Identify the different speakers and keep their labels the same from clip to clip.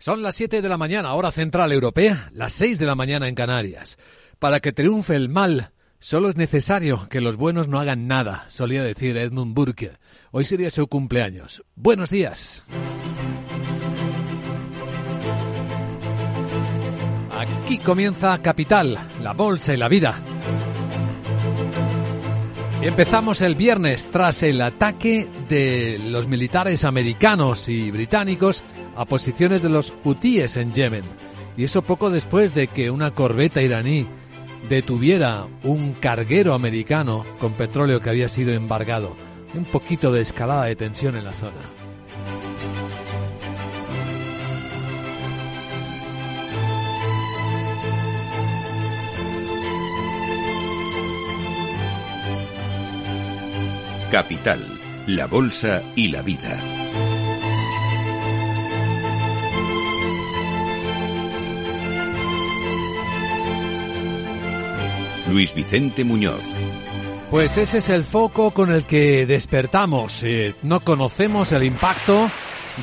Speaker 1: Son las 7 de la mañana, hora central europea, las 6 de la mañana en Canarias. Para que triunfe el mal, solo es necesario que los buenos no hagan nada, solía decir Edmund Burke. Hoy sería su cumpleaños. Buenos días. Aquí comienza Capital, la bolsa y la vida. Empezamos el viernes tras el ataque de los militares americanos y británicos a posiciones de los hutíes en Yemen. Y eso poco después de que una corbeta iraní detuviera un carguero americano con petróleo que había sido embargado. Un poquito de escalada de tensión en la zona.
Speaker 2: Capital, la Bolsa y la Vida. Luis Vicente Muñoz.
Speaker 1: Pues ese es el foco con el que despertamos. Eh, no conocemos el impacto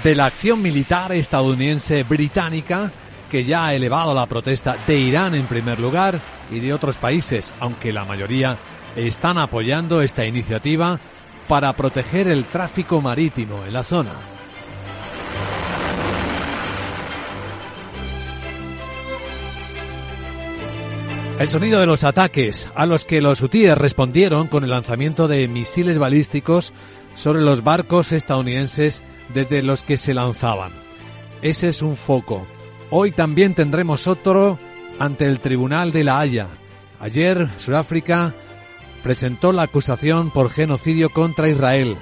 Speaker 1: de la acción militar estadounidense británica que ya ha elevado la protesta de Irán en primer lugar y de otros países, aunque la mayoría están apoyando esta iniciativa para proteger el tráfico marítimo en la zona. El sonido de los ataques a los que los hutíes respondieron con el lanzamiento de misiles balísticos sobre los barcos estadounidenses desde los que se lanzaban. Ese es un foco. Hoy también tendremos otro ante el Tribunal de la Haya. Ayer Sudáfrica presentó la acusación por genocidio contra Israel.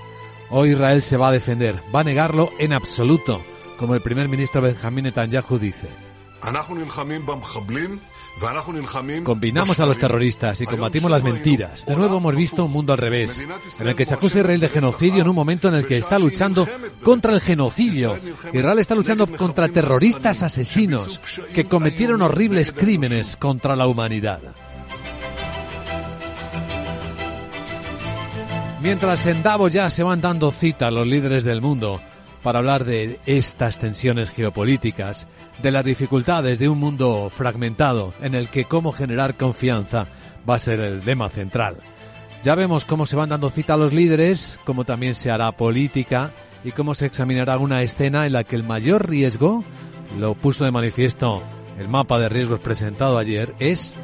Speaker 1: Hoy Israel se va a defender, va a negarlo en absoluto, como el primer ministro Benjamín Netanyahu dice. Combinamos a los terroristas y combatimos las mentiras. De nuevo hemos visto un mundo al revés, en el que se acusa a Israel de genocidio en un momento en el que está luchando contra el genocidio. Israel está luchando contra terroristas asesinos que cometieron horribles crímenes contra la humanidad. Mientras en Davos ya se van dando cita los líderes del mundo para hablar de estas tensiones geopolíticas, de las dificultades de un mundo fragmentado en el que cómo generar confianza va a ser el tema central. Ya vemos cómo se van dando cita los líderes, cómo también se hará política y cómo se examinará una escena en la que el mayor riesgo, lo puso de manifiesto el mapa de riesgos presentado ayer, es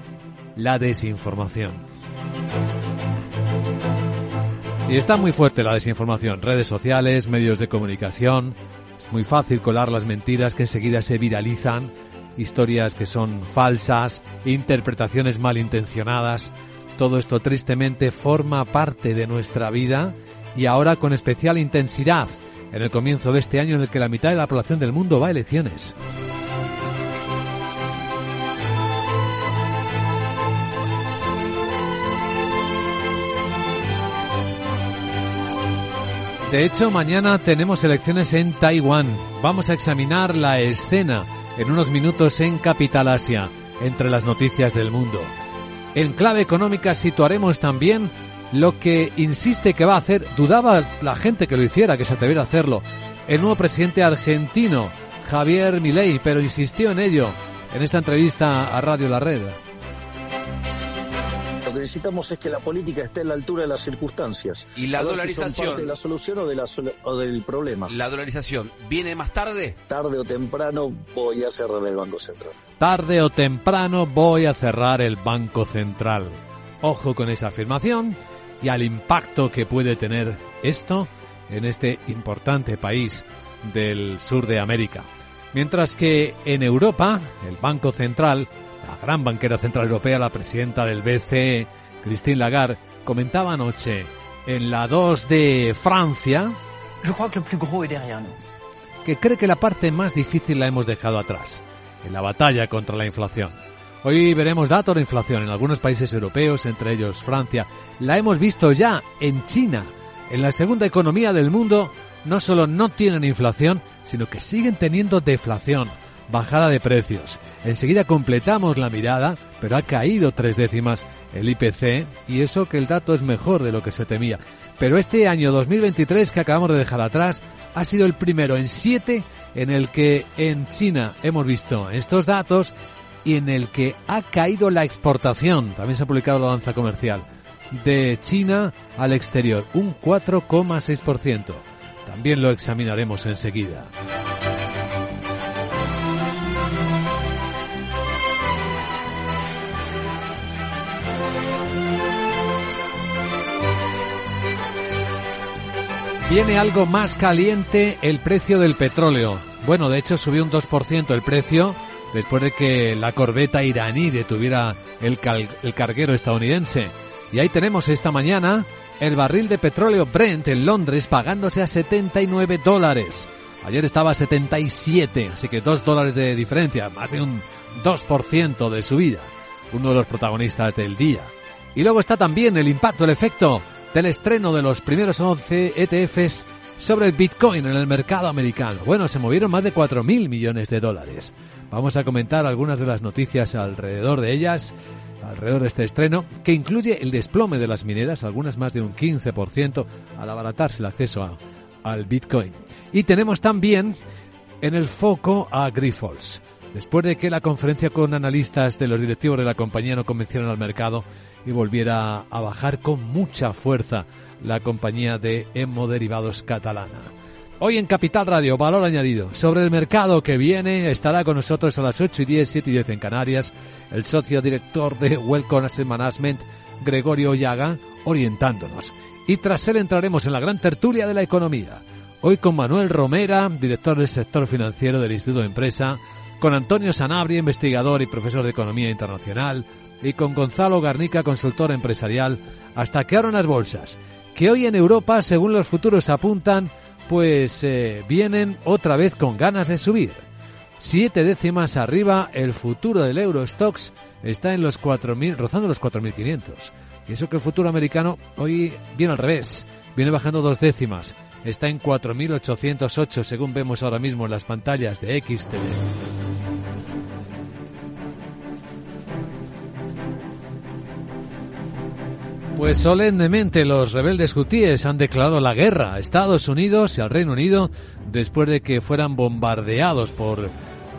Speaker 1: la desinformación. Y está muy fuerte la desinformación, redes sociales, medios de comunicación. Es muy fácil colar las mentiras que enseguida se viralizan, historias que son falsas, interpretaciones malintencionadas. Todo esto tristemente forma parte de nuestra vida y ahora con especial intensidad en el comienzo de este año en el que la mitad de la población del mundo va a elecciones. De hecho, mañana tenemos elecciones en Taiwán. Vamos a examinar la escena en unos minutos en Capital Asia, entre las noticias del mundo. En clave económica situaremos también lo que insiste que va a hacer, dudaba la gente que lo hiciera, que se atreviera a hacerlo, el nuevo presidente argentino, Javier Milei, pero insistió en ello en esta entrevista a Radio La Red.
Speaker 3: Lo que necesitamos es que la política esté a la altura de las circunstancias.
Speaker 4: ¿Y la dolarización?
Speaker 3: de la solución o, de la o del problema.
Speaker 4: ¿La dolarización viene más tarde?
Speaker 3: Tarde o temprano voy a cerrar el Banco Central.
Speaker 1: Tarde o temprano voy a cerrar el Banco Central. Ojo con esa afirmación y al impacto que puede tener esto en este importante país del sur de América. Mientras que en Europa, el Banco Central la gran banquera central europea, la presidenta del BCE, Christine Lagarde, comentaba anoche en la 2 de Francia que cree que la parte más difícil la hemos dejado atrás, en la batalla contra la inflación. Hoy veremos datos de inflación en algunos países europeos, entre ellos Francia. La hemos visto ya en China. En la segunda economía del mundo no solo no tienen inflación, sino que siguen teniendo deflación bajada de precios. Enseguida completamos la mirada, pero ha caído tres décimas el IPC y eso que el dato es mejor de lo que se temía. Pero este año 2023 que acabamos de dejar atrás ha sido el primero en siete en el que en China hemos visto estos datos y en el que ha caído la exportación. También se ha publicado la balanza comercial de China al exterior, un 4,6%. También lo examinaremos enseguida. Viene algo más caliente el precio del petróleo. Bueno, de hecho subió un 2% el precio después de que la corbeta iraní detuviera el, carguero estadounidense. Y ahí tenemos esta mañana el barril de petróleo Brent en Londres pagándose a 79 dólares. Ayer estaba a 77, así que 2 dólares de diferencia, más de un 2% de subida. Uno de los protagonistas del día. Y luego está también el impacto, el efecto del estreno de los primeros 11 ETFs sobre Bitcoin en el mercado americano. Bueno, se movieron más de 4.000 millones de dólares. Vamos a comentar algunas de las noticias alrededor de ellas, alrededor de este estreno, que incluye el desplome de las mineras, algunas más de un 15%, al abaratarse el acceso al Bitcoin. Y tenemos también en el foco a Grifols. Después de que la conferencia con analistas de los directivos de la compañía no convencieron al mercado, y volviera a bajar con mucha fuerza la compañía de hemoderivados catalana. Hoy en Capital Radio, valor añadido. Sobre el mercado que viene, estará con nosotros a las 8 y 10, 7 y 10 en Canarias, el socio director de Welcome Asset Management, Gregorio Llaga, orientándonos. Y tras él entraremos en la gran tertulia de la economía. Hoy con Manuel Romera, director del sector financiero del Instituto de Empresa, con Antonio Sanabria, investigador y profesor de Economía Internacional, y con Gonzalo Garnica, consultor empresarial, hasta que abran las bolsas, que hoy en Europa, según los futuros apuntan, pues eh, vienen otra vez con ganas de subir. Siete décimas arriba, el futuro del Eurostox está en los 4.000, rozando los 4.500. Y eso que el futuro americano hoy viene al revés, viene bajando dos décimas. Está en 4.808 según vemos ahora mismo en las pantallas de XTV. Pues solemnemente los rebeldes hutíes han declarado la guerra a Estados Unidos y al Reino Unido después de que fueran bombardeados por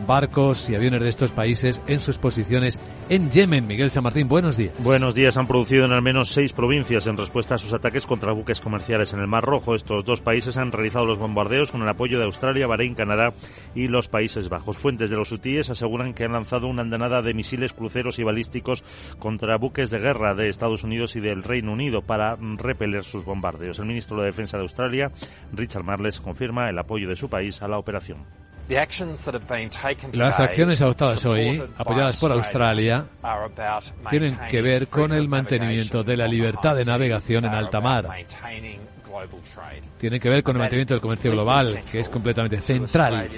Speaker 1: barcos y aviones de estos países en sus posiciones en Yemen. Miguel San Martín, buenos días.
Speaker 5: Buenos días. Han producido en al menos seis provincias en respuesta a sus ataques contra buques comerciales en el Mar Rojo. Estos dos países han realizado los bombardeos con el apoyo de Australia, Bahrein, Canadá y los Países Bajos. Fuentes de los hutíes aseguran que han lanzado una andanada de misiles, cruceros y balísticos contra buques de guerra de Estados Unidos y del Reino Unido para repeler sus bombardeos. El ministro de Defensa de Australia, Richard Marles, confirma el apoyo de su país a la operación.
Speaker 1: Las acciones adoptadas hoy, apoyadas por Australia, tienen que ver con el mantenimiento de la libertad de navegación en alta mar. Tienen que ver con el mantenimiento del comercio global, que es completamente central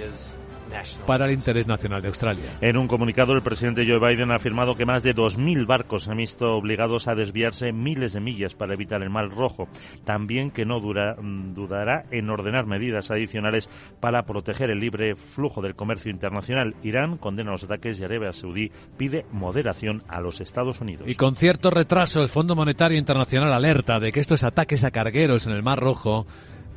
Speaker 1: para el interés nacional de Australia.
Speaker 5: En un comunicado, el presidente Joe Biden ha afirmado que más de 2.000 barcos se han visto obligados a desviarse miles de millas para evitar el Mar Rojo. También que no dudará en ordenar medidas adicionales para proteger el libre flujo del comercio internacional. Irán condena los ataques y Arabia Saudí pide moderación a los Estados Unidos.
Speaker 1: Y con cierto retraso, el Fondo Monetario Internacional alerta de que estos ataques a cargueros en el Mar Rojo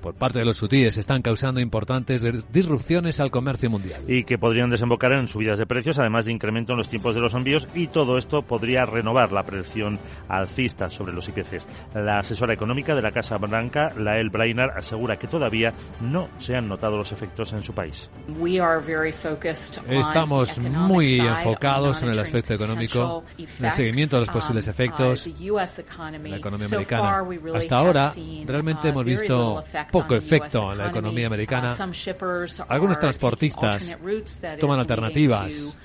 Speaker 1: por parte de los hutíes están causando importantes disrupciones al comercio mundial.
Speaker 5: Y que podrían desembocar en subidas de precios, además de incremento en los tiempos de los envíos, y todo esto podría renovar la presión alcista sobre los IPCs. La asesora económica de la Casa Blanca, Lael Brainard, asegura que todavía no se han notado los efectos en su país.
Speaker 1: Estamos muy enfocados en el aspecto económico, en el seguimiento de los posibles efectos de la economía americana. Hasta ahora, realmente hemos visto poco efecto en la economía americana. Algunos transportistas toman alternativas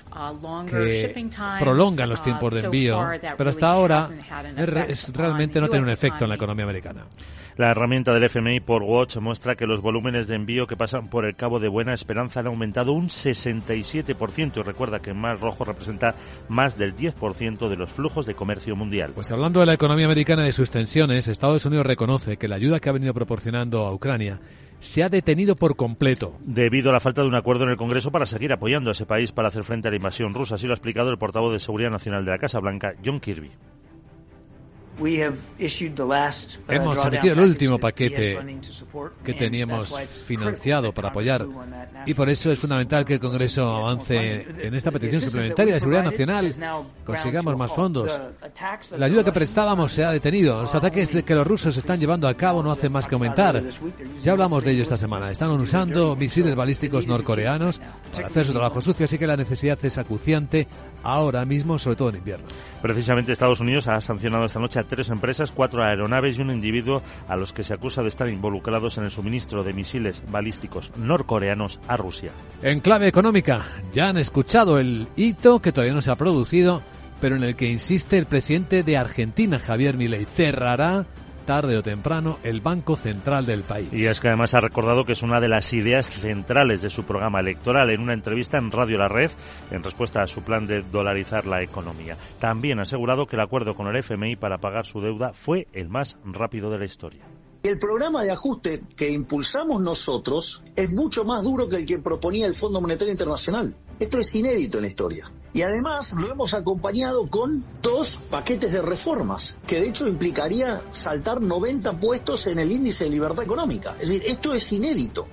Speaker 1: que prolongan los tiempos de envío, pero hasta ahora es, realmente no tiene un efecto en la economía americana.
Speaker 5: La herramienta del FMI por Watch muestra que los volúmenes de envío que pasan por el Cabo de Buena Esperanza han aumentado un 67% y recuerda que el Mar Rojo representa más del 10% de los flujos de comercio mundial.
Speaker 1: Pues hablando de la economía americana y de sus tensiones, Estados Unidos reconoce que la ayuda que ha venido proporcionando Ucrania se ha detenido por completo.
Speaker 5: Debido a la falta de un acuerdo en el Congreso para seguir apoyando a ese país para hacer frente a la invasión rusa, así lo ha explicado el portavoz de Seguridad Nacional de la Casa Blanca, John Kirby.
Speaker 1: Hemos emitido el último paquete que teníamos financiado para apoyar y por eso es fundamental que el Congreso avance en esta petición suplementaria de seguridad nacional, consigamos más fondos. La ayuda que prestábamos se ha detenido. Los ataques que los rusos están llevando a cabo no hacen más que aumentar. Ya hablamos de ello esta semana. Están usando misiles balísticos norcoreanos para hacer su trabajo sucio, así que la necesidad es acuciante ahora mismo, sobre todo en invierno.
Speaker 5: Precisamente Estados Unidos ha sancionado esta noche a tres empresas, cuatro aeronaves y un individuo a los que se acusa de estar involucrados en el suministro de misiles balísticos norcoreanos a Rusia.
Speaker 1: En clave económica, ya han escuchado el hito que todavía no se ha producido, pero en el que insiste el presidente de Argentina, Javier Milei. Cerrará tarde o temprano el Banco Central del país.
Speaker 5: Y es que además ha recordado que es una de las ideas centrales de su programa electoral en una entrevista en Radio La Red en respuesta a su plan de dolarizar la economía. También ha asegurado que el acuerdo con el FMI para pagar su deuda fue el más rápido de la historia.
Speaker 3: El programa de ajuste que impulsamos nosotros es mucho más duro que el que proponía el Fondo Monetario Internacional. Esto es inédito en la historia. Y además lo hemos acompañado con dos paquetes de reformas, que de hecho implicaría saltar 90 puestos en el índice de libertad económica. Es decir, esto es inédito.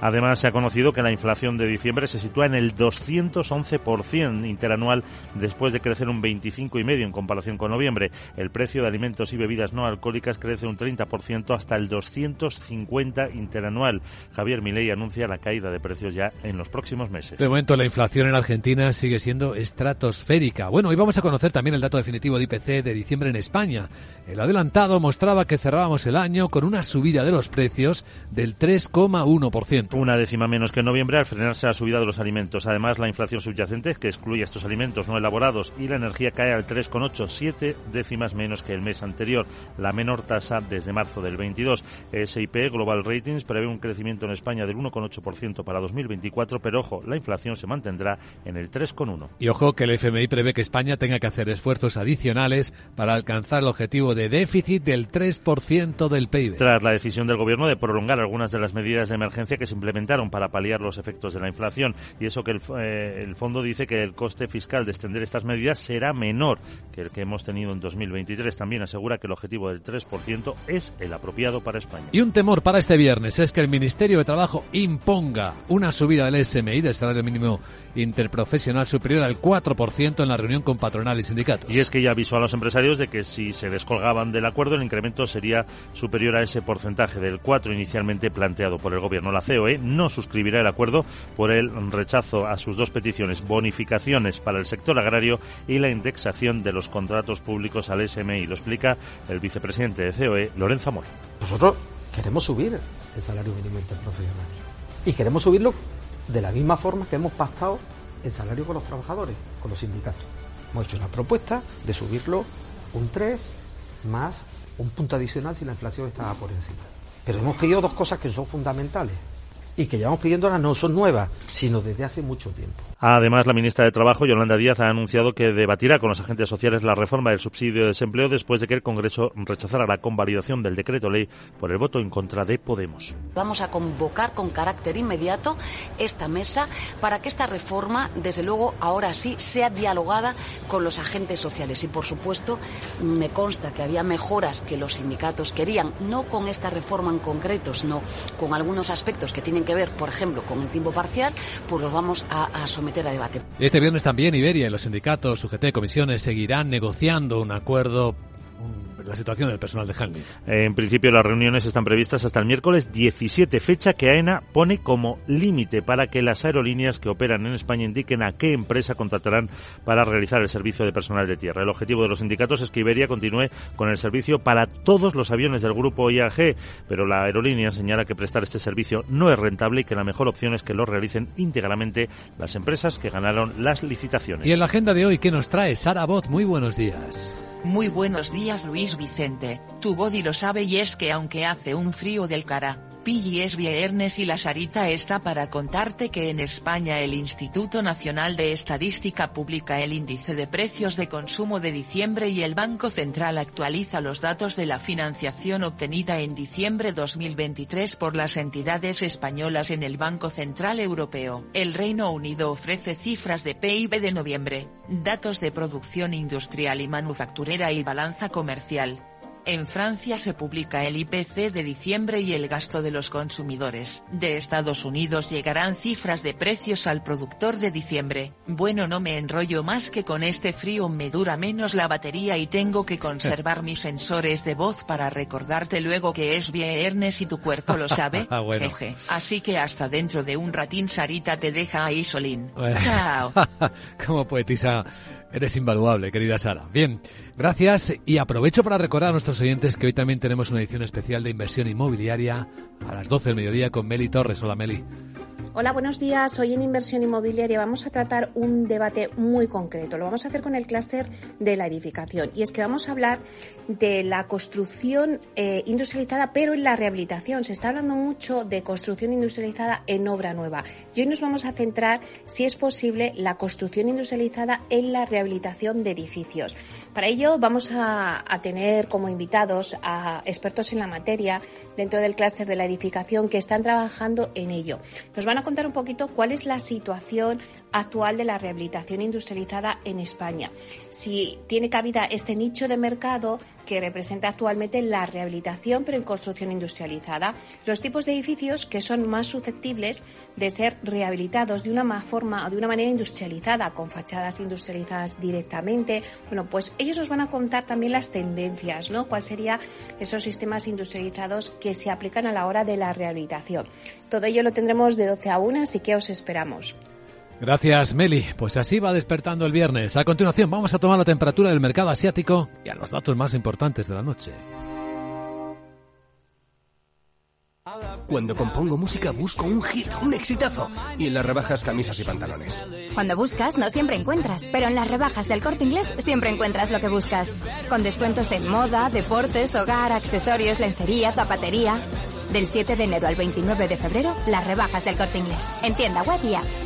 Speaker 5: Además, se ha conocido que la inflación de diciembre se sitúa en el 211% interanual después de crecer un 25,5% en comparación con noviembre. El precio de alimentos y bebidas no alcohólicas crece un 30% hasta el 250 interanual. Javier Milei anuncia la caída de precios ya en los próximos meses.
Speaker 1: De momento, la inflación en Argentina sigue siendo estratosférica. Bueno, hoy vamos a conocer también el dato definitivo de IPC de diciembre en España. El adelantado mostraba que cerrábamos el año con una subida de los precios del 3,1%.
Speaker 5: Una décima menos que en noviembre al frenarse la subida de los alimentos. Además, la inflación subyacente, que excluye estos alimentos no elaborados, y la energía cae al 3,8, siete décimas menos que el mes anterior, la menor tasa desde marzo del 22. SIP Global Ratings prevé un crecimiento en España del 1,8% para 2024, pero ojo, la inflación se mantendrá en el 3,1.
Speaker 1: Y ojo que el FMI prevé que España tenga que hacer esfuerzos adicionales para alcanzar el objetivo de déficit del 3% del PIB.
Speaker 5: Tras la decisión del Gobierno de prolongar algunas de las medidas de emergencia que se implementaron para paliar los efectos de la inflación. Y eso que el, eh, el, fondo dice que el coste fiscal de extender estas medidas será menor que el que hemos tenido en 2023. También asegura que el objetivo del 3% es el apropiado para España.
Speaker 1: Y un temor para este viernes es que el Ministerio de Trabajo imponga una subida del SMI, del salario mínimo interprofesional, superior al 4% en la reunión con patronal y sindicatos.
Speaker 5: Y es que ya avisó a los empresarios de que si se descolgaban del acuerdo, el incremento sería superior a ese porcentaje del 4 inicialmente planteado por el Gobierno. La CEO no suscribirá el acuerdo por el rechazo a sus dos peticiones, bonificaciones para el sector agrario y la indexación de los contratos públicos al SMI. Lo explica el vicepresidente de COE, Lorenzo Amor.
Speaker 6: Nosotros queremos subir el salario mínimo interprofesional y queremos subirlo de la misma forma que hemos pactado el salario con los trabajadores, con los sindicatos. Hemos hecho una propuesta de subirlo un 3 más un punto adicional si la inflación estaba por encima. Pero hemos pedido dos cosas que son fundamentales y que llevamos pidiéndolas no son nuevas, sino desde hace mucho tiempo.
Speaker 5: Además, la ministra de Trabajo, Yolanda Díaz, ha anunciado que debatirá con los agentes sociales la reforma del subsidio de desempleo después de que el Congreso rechazara la convalidación del decreto ley por el voto en contra de Podemos.
Speaker 7: Vamos a convocar con carácter inmediato esta mesa para que esta reforma, desde luego, ahora sí, sea dialogada con los agentes sociales. Y, por supuesto, me consta que había mejoras que los sindicatos querían, no con esta reforma en concreto, sino con algunos aspectos que tienen que ver, por ejemplo, con el tiempo parcial, pues los vamos a, someter a debate.
Speaker 1: Este viernes también Iberia y los sindicatos UGT Comisiones seguirán negociando un acuerdo la situación del personal de Handling.
Speaker 5: En principio las reuniones están previstas hasta el miércoles 17, fecha que AENA pone como límite para que las aerolíneas que operan en España indiquen a qué empresa contratarán para realizar el servicio de personal de tierra. El objetivo de los sindicatos es que Iberia continúe con el servicio para todos los aviones del grupo IAG, pero la aerolínea señala que prestar este servicio no es rentable y que la mejor opción es que lo realicen íntegramente las empresas que ganaron las licitaciones.
Speaker 1: Y en la agenda de hoy, ¿qué nos trae Sara Bot? Muy buenos días.
Speaker 8: Muy buenos días Luis Vicente, tu body lo sabe y es que aunque hace un frío del cara, Pilli es viernes y la Sarita está para contarte que en España el Instituto Nacional de Estadística publica el índice de precios de consumo de diciembre y el Banco Central actualiza los datos de la financiación obtenida en diciembre 2023 por las entidades españolas en el Banco Central Europeo. El Reino Unido ofrece cifras de PIB de noviembre, datos de producción industrial y manufacturera y balanza comercial. En Francia se publica el IPC de diciembre y el gasto de los consumidores. De Estados Unidos llegarán cifras de precios al productor de diciembre. Bueno, no me enrollo más que con este frío me dura menos la batería y tengo que conservar mis sensores de voz para recordarte luego que es viernes y tu cuerpo lo sabe.
Speaker 1: Ah, bueno.
Speaker 8: Jeje. Así que hasta dentro de un ratín Sarita te deja ahí solín.
Speaker 1: Bueno.
Speaker 8: Chao.
Speaker 1: Como poetisa eres invaluable, querida Sara. Bien, gracias y aprovecho para recordar a nuestros oyentes que hoy también tenemos una edición especial de inversión inmobiliaria a las 12 del mediodía con Meli Torres. Hola Meli.
Speaker 9: Hola, buenos días. Hoy en Inversión Inmobiliaria vamos a tratar un debate muy concreto. Lo vamos a hacer con el clúster de la edificación. Y es que vamos a hablar de la construcción eh, industrializada, pero en la rehabilitación. Se está hablando mucho de construcción industrializada en obra nueva. Y hoy nos vamos a centrar, si es posible, la construcción industrializada en la rehabilitación de edificios. Para ello vamos a, tener como invitados a expertos en la materia dentro del clúster de la edificación que están trabajando en ello. Nos van a contar un poquito cuál es la situación actual de la rehabilitación industrializada en España. Si tiene cabida este nicho de mercado que representa actualmente la rehabilitación pero en construcción industrializada, los tipos de edificios que son más susceptibles de ser rehabilitados de una ma- forma o de una manera industrializada, con fachadas industrializadas directamente. Bueno, pues ellos nos van a contar también las tendencias, ¿no? ¿Cuáles serían esos sistemas industrializados que se aplican a la hora de la rehabilitación? Todo ello lo tendremos de 12 a 1, así que os esperamos.
Speaker 1: Gracias, Meli. Pues así va despertando el viernes. A continuación vamos a tomar la temperatura del mercado asiático y a los datos más importantes de la noche.
Speaker 10: Cuando compongo música busco un hit, un exitazo. Y en las rebajas camisas y pantalones.
Speaker 11: Cuando buscas, no siempre encuentras, pero en las rebajas del corte inglés siempre encuentras lo que buscas. Con descuentos en moda, deportes, hogar, accesorios, lencería, zapatería. Del 7 de enero al 29 de febrero, las rebajas del corte inglés. En tienda web y app.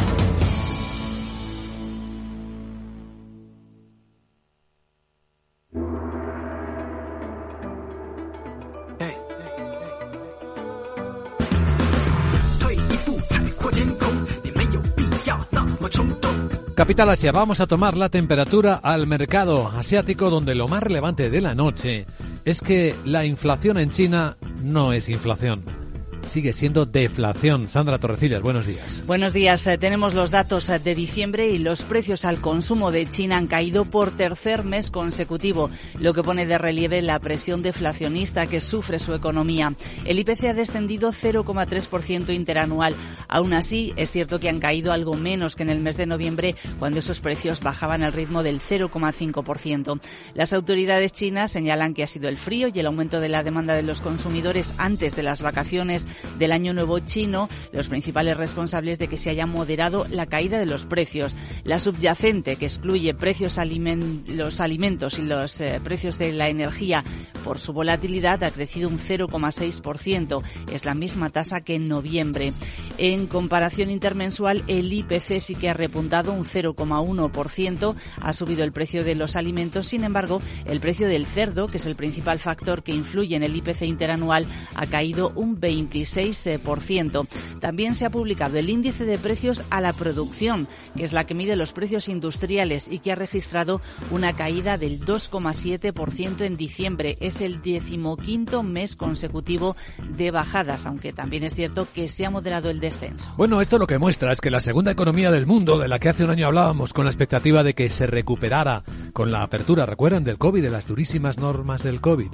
Speaker 1: Capital Asia, vamos a tomar la temperatura al mercado asiático donde lo más relevante de la noche es que la inflación en China no es inflación. Sigue siendo deflación. Sandra Torrecillas, buenos días.
Speaker 12: Buenos días. Eh, Tenemos los datos eh, de diciembre y los precios al consumo de China han caído por tercer mes consecutivo, lo que pone de relieve la presión deflacionista que sufre su economía. El IPC ha descendido 0,3% interanual. Aún así, es cierto que han caído algo menos que en el mes de noviembre, cuando esos precios bajaban al ritmo del 0,5%. Las autoridades chinas señalan que ha sido el frío y el aumento de la demanda de los consumidores antes de las vacaciones del Año Nuevo chino los principales responsables de que se haya moderado la caída de los precios. La subyacente, que excluye precios alimen los alimentos y los eh, precios de la energía por su volatilidad, ha crecido un 0,6%. Es la misma tasa que en noviembre. En comparación intermensual, el IPC sí que ha repuntado un 0,1%. Ha subido el precio de los alimentos. Sin embargo, el precio del cerdo, que es el principal factor que influye en el IPC interanual, ha caído un 26%. También se ha publicado el índice de precios a la producción, que es la que mide los precios industriales y que ha registrado una caída del 2,7% en diciembre. Es el decimoquinto mes consecutivo de bajadas, aunque también es cierto que se ha moderado el descenso.
Speaker 1: Bueno, esto lo que muestra es que la segunda economía del mundo, de la que hace un año hablábamos con la expectativa de que se recuperara con la apertura, recuerdan, del COVID, de las durísimas normas del COVID,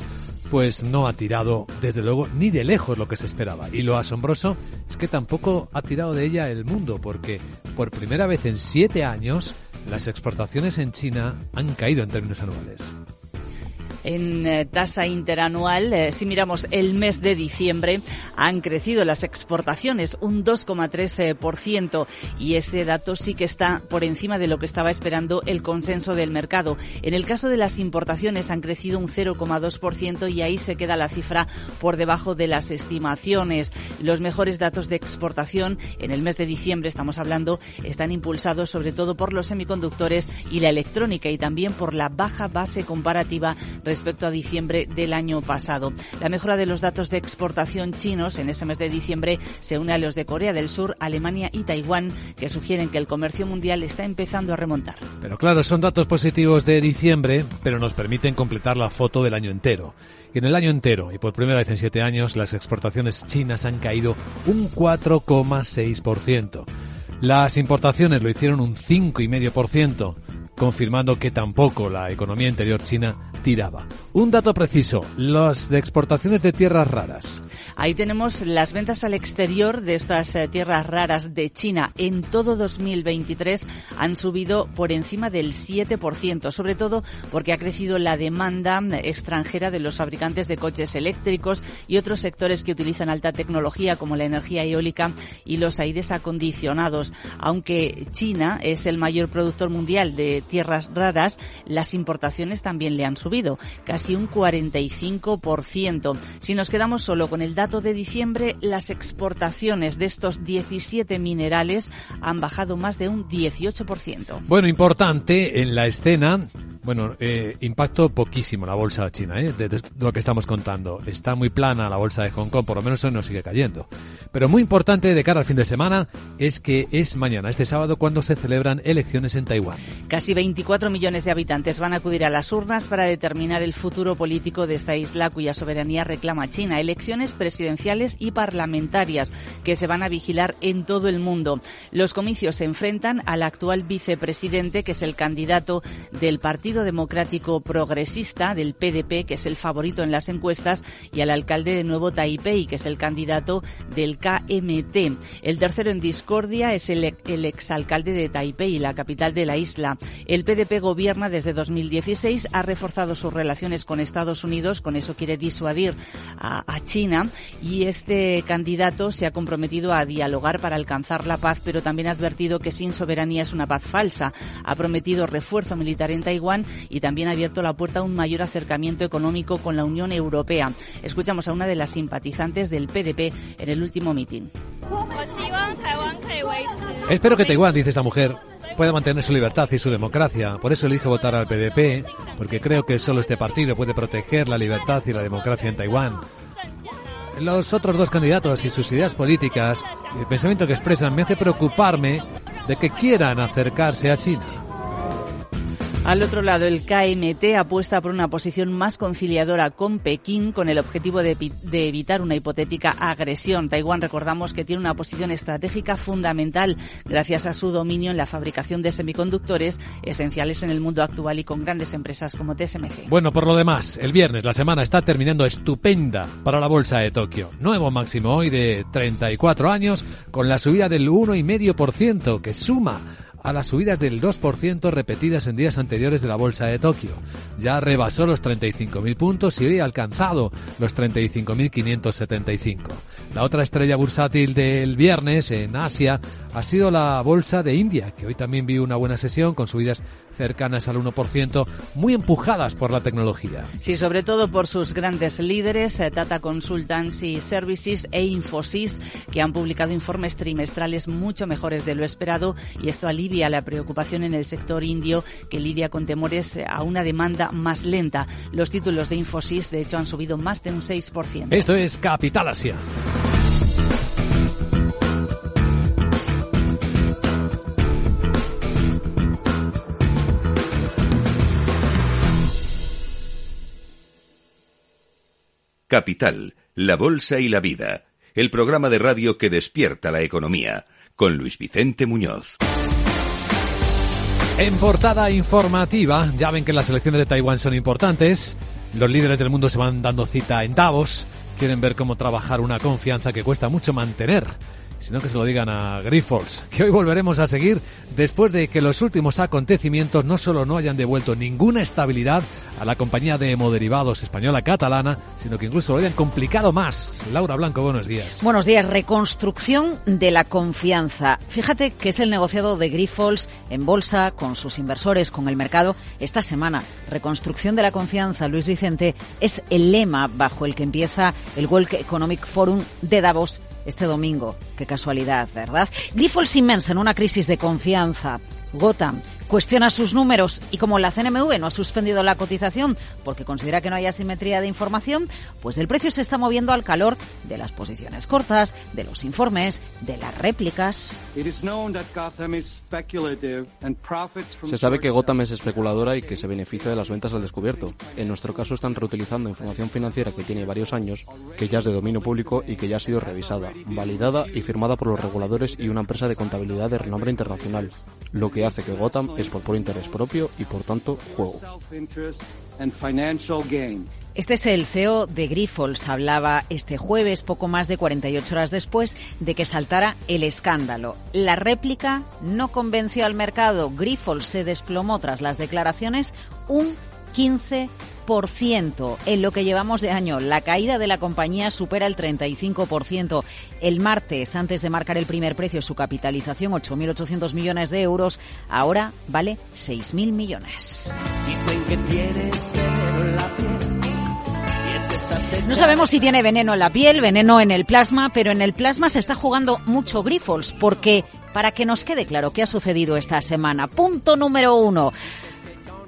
Speaker 1: pues no ha tirado, desde luego, ni de lejos lo que se esperaba. Y lo asombroso es que tampoco ha tirado de ella el mundo, porque por primera vez en siete años las exportaciones en China han caído en términos anuales.
Speaker 12: En eh, tasa interanual, eh, si miramos el mes de diciembre, han crecido las exportaciones un 2,3% y ese dato sí que está por encima de lo que estaba esperando el consenso del mercado. En el caso de las importaciones han crecido un 0,2% y ahí se queda la cifra por debajo de las estimaciones. Los mejores datos de exportación en el mes de diciembre, estamos hablando, están impulsados sobre todo por los semiconductores y la electrónica y también por la baja base comparativa a diciembre del año pasado. La mejora de los datos de exportación chinos en ese mes de diciembre se une a los de Corea del Sur, Alemania y Taiwán, que sugieren que el comercio mundial está empezando a remontar.
Speaker 1: Pero claro, son datos positivos de diciembre, pero nos permiten completar la foto del año entero. Y en el año entero, y por primera vez en siete años, las exportaciones chinas han caído un 4,6%. Las importaciones lo hicieron un 5,5%, confirmando que tampoco la economía interior china tiraba. Un dato preciso, las de exportaciones de tierras raras.
Speaker 12: Ahí tenemos las ventas al exterior de estas eh, tierras raras de China en todo 2023 han subido por encima del 7%, sobre todo porque ha crecido la demanda extranjera de los fabricantes de coches eléctricos y otros sectores que utilizan alta tecnología como la energía eólica y los aires acondicionados. Aunque China es el mayor productor mundial de tierras raras, las importaciones también le han subido, casi un 45%. Si nos quedamos solo con el dato de diciembre, las exportaciones de estos 17 minerales han bajado más de un 18%.
Speaker 1: Bueno, importante en la escena bueno, eh, impacto poquísimo la bolsa china, ¿eh? de, de, lo que estamos contando. Está muy plana la bolsa de Hong Kong, por lo menos hoy no sigue cayendo. Pero muy importante de cara al fin de semana es que es mañana, este sábado, cuando se celebran elecciones en Taiwán.
Speaker 12: Casi 24 millones de habitantes van a acudir a las urnas para determinar el futuro político de esta isla cuya soberanía reclama China. Elecciones presidenciales y parlamentarias que se van a vigilar en todo el mundo. Los comicios se enfrentan al actual vicepresidente, que es el candidato del Partido Democrático Progresista, del PDP, que es el favorito en las encuestas, y al alcalde de Nuevo Taipei, que es el candidato del KMT. El tercero en discordia es el, el exalcalde de Taipei, la capital de la isla. El PDP gobierna desde 2016, ha reforzado sus relaciones con Estados Unidos, con eso quiere disuadir a, a China, y este candidato se ha comprometido a dialogar para alcanzar la paz, pero también ha advertido que sin soberanía es una paz falsa. Ha prometido refuerzo militar en Taiwán y también ha abierto la puerta a un mayor acercamiento económico con la Unión Europea. Escuchamos a una de las simpatizantes del PDP en el último mitin.
Speaker 1: Espero que Taiwán, dice esta mujer, pueda mantener su libertad y su democracia. Por eso elijo votar al PDP, porque creo que solo este partido puede proteger la libertad y la democracia en Taiwán. Los otros dos candidatos y sus ideas políticas, el pensamiento que expresan, me hace preocuparme de que quieran acercarse a China.
Speaker 12: Al otro lado, el KMT apuesta por una posición más conciliadora con Pekín con el objetivo de, de, evitar una hipotética agresión. Taiwán, recordamos que tiene una posición estratégica fundamental gracias a su dominio en la fabricación de semiconductores esenciales en el mundo actual y con grandes empresas como TSMC.
Speaker 1: Bueno, por lo demás, el viernes la semana está terminando estupenda para la bolsa de Tokio. Nuevo máximo hoy de 34 años con la subida del 1,5% que suma a las subidas del 2% repetidas en días anteriores de la bolsa de Tokio. Ya rebasó los 35.000 puntos y hoy ha alcanzado los 35.575. La otra estrella bursátil del viernes en Asia ha sido la bolsa de India, que hoy también vio una buena sesión con subidas cercanas al 1%, muy empujadas por la tecnología.
Speaker 12: Sí, sobre todo por sus grandes líderes, Tata Consultancy Services e Infosys, que han publicado informes trimestrales mucho mejores de lo esperado y esto alivia la preocupación en el sector indio que lidia con temores a una demanda más lenta. Los títulos de Infosys, de hecho, han subido más de un 6%.
Speaker 1: Esto es Capital Asia.
Speaker 2: Capital, la Bolsa y la Vida, el programa de radio que despierta la economía, con Luis Vicente Muñoz.
Speaker 1: En portada informativa, ya ven que las elecciones de Taiwán son importantes, los líderes del mundo se van dando cita en Davos, quieren ver cómo trabajar una confianza que cuesta mucho mantener. Sino que se lo digan a Grifols, que hoy volveremos a seguir después de que los últimos acontecimientos no solo no hayan devuelto ninguna estabilidad a la compañía de hemoderivados española catalana, sino que incluso lo hayan complicado más. Laura Blanco, buenos días.
Speaker 13: Buenos días. Reconstrucción de la confianza. Fíjate que es el negociado de Grifols en bolsa con sus inversores, con el mercado esta semana. Reconstrucción de la confianza, Luis Vicente, es el lema bajo el que empieza el World Economic Forum de Davos este domingo. Qué casualidad, ¿verdad? Grifols inmensa en una crisis de confianza. Gotham cuestiona sus números y como la CNMV no ha suspendido la cotización porque considera que no hay asimetría de información, pues el precio se está moviendo al calor de las posiciones cortas, de los informes, de las réplicas.
Speaker 14: Se sabe que Gotham es especuladora y que se beneficia de las ventas al descubierto. En nuestro caso están reutilizando información financiera que tiene varios años, que ya es de dominio público y que ya ha sido revisada, validada y firmada por los reguladores y una empresa de contabilidad de renombre internacional, lo que hace que Gotham es por interés propio y por tanto juego.
Speaker 13: Este es el CEO de Grifols. Hablaba este jueves, poco más de 48 horas después de que saltara el escándalo. La réplica no convenció al mercado. Grifols se desplomó tras las declaraciones un 15% en lo que llevamos de año. La caída de la compañía supera el 35%. El martes, antes de marcar el primer precio, su capitalización, 8.800 millones de euros, ahora vale 6.000 millones. No sabemos si tiene veneno en la piel, veneno en el plasma, pero en el plasma se está jugando mucho Grifols, porque para que nos quede claro qué ha sucedido esta semana, punto número uno.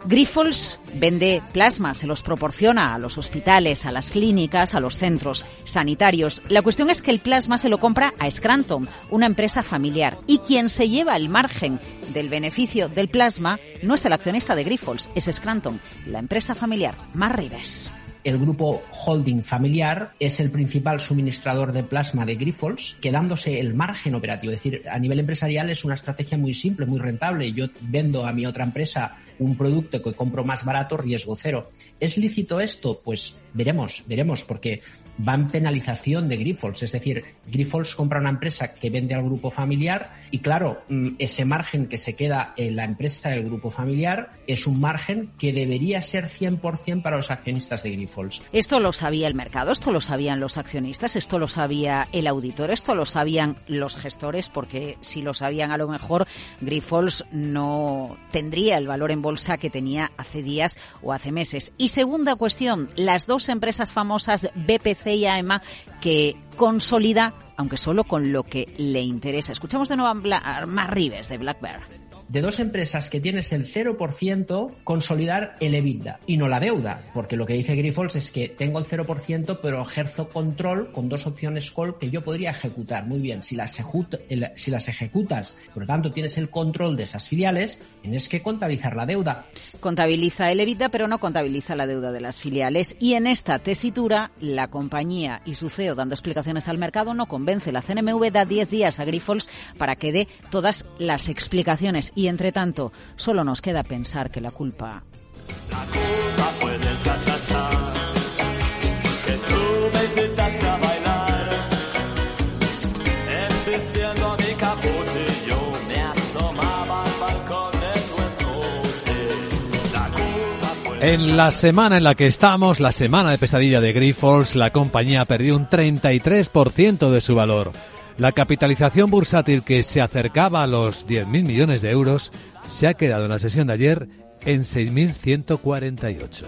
Speaker 13: Grifols vende plasma, se los proporciona a los hospitales, a las clínicas, a los centros sanitarios. La cuestión es que el plasma se lo compra a Scranton, una empresa familiar, y quien se lleva el margen del beneficio del plasma no es el accionista de Grifols, es Scranton, la empresa familiar, Mar Rives
Speaker 15: el grupo holding familiar es el principal suministrador de plasma de Grifols, quedándose el margen operativo. Es decir, a nivel empresarial es una estrategia muy simple, muy rentable. Yo vendo a mi otra empresa un producto que compro más barato, riesgo cero. ¿Es lícito esto? Pues veremos, veremos, porque va en penalización de Grifols. Es decir, Grifols compra una empresa que vende al grupo familiar y claro, mm, ese margen que se queda en la empresa del grupo familiar es un margen que debería ser 100% para los accionistas de Grifols.
Speaker 13: Esto lo sabía el mercado, esto lo sabían los accionistas, esto lo sabía el auditor, esto lo sabían los gestores, porque si lo sabían a lo mejor Grifols no tendría el valor en bolsa que tenía hace días o hace meses. Y segunda cuestión, las dos empresas famosas BPC y AEMA que consolida, aunque solo con lo que le interesa. Escuchamos de nuevo a Mar Rives de Black Bear
Speaker 15: de dos empresas que tienes el 0%, consolidar el EBITDA y no la deuda, porque lo que dice Grifols es que tengo el 0%, pero ejerzo control con dos opciones call que yo podría ejecutar. Muy bien, si las, ejecutas, por lo tanto tienes el control de esas filiales, tienes que contabilizar la deuda.
Speaker 13: Contabiliza el EBITDA, pero no contabiliza la deuda de las filiales. Y en esta tesitura, la compañía y su CEO dando explicaciones al mercado no convence. La CNMV da 10 días a Grifols para que dé todas las explicaciones y entre tanto, solo nos queda pensar que la culpa. La culpa
Speaker 1: En la semana en la que estamos, la semana de pesadilla de Grifols, la compañía perdió un 33% de su valor. La capitalización bursátil que se acercaba a los 10.000 millones de euros se ha quedado en la sesión de ayer en 6.148.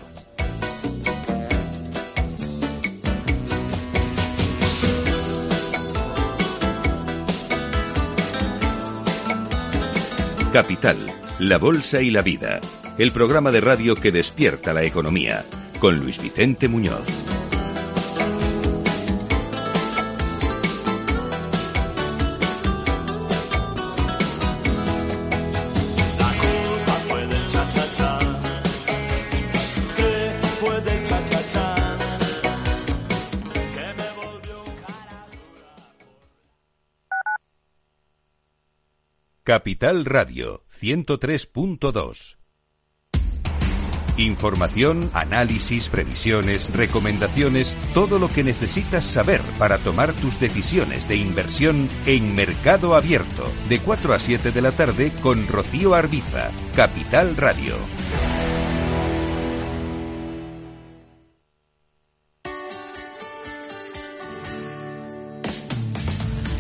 Speaker 2: Capital, la Bolsa y la Vida, el programa de radio que despierta la economía, con Luis Vicente Muñoz. Capital Radio 103.2 Información, análisis, previsiones, recomendaciones, todo lo que necesitas saber para tomar tus decisiones de inversión en Mercado Abierto, de 4 a 7 de la tarde con Rocío Arbiza, Capital Radio.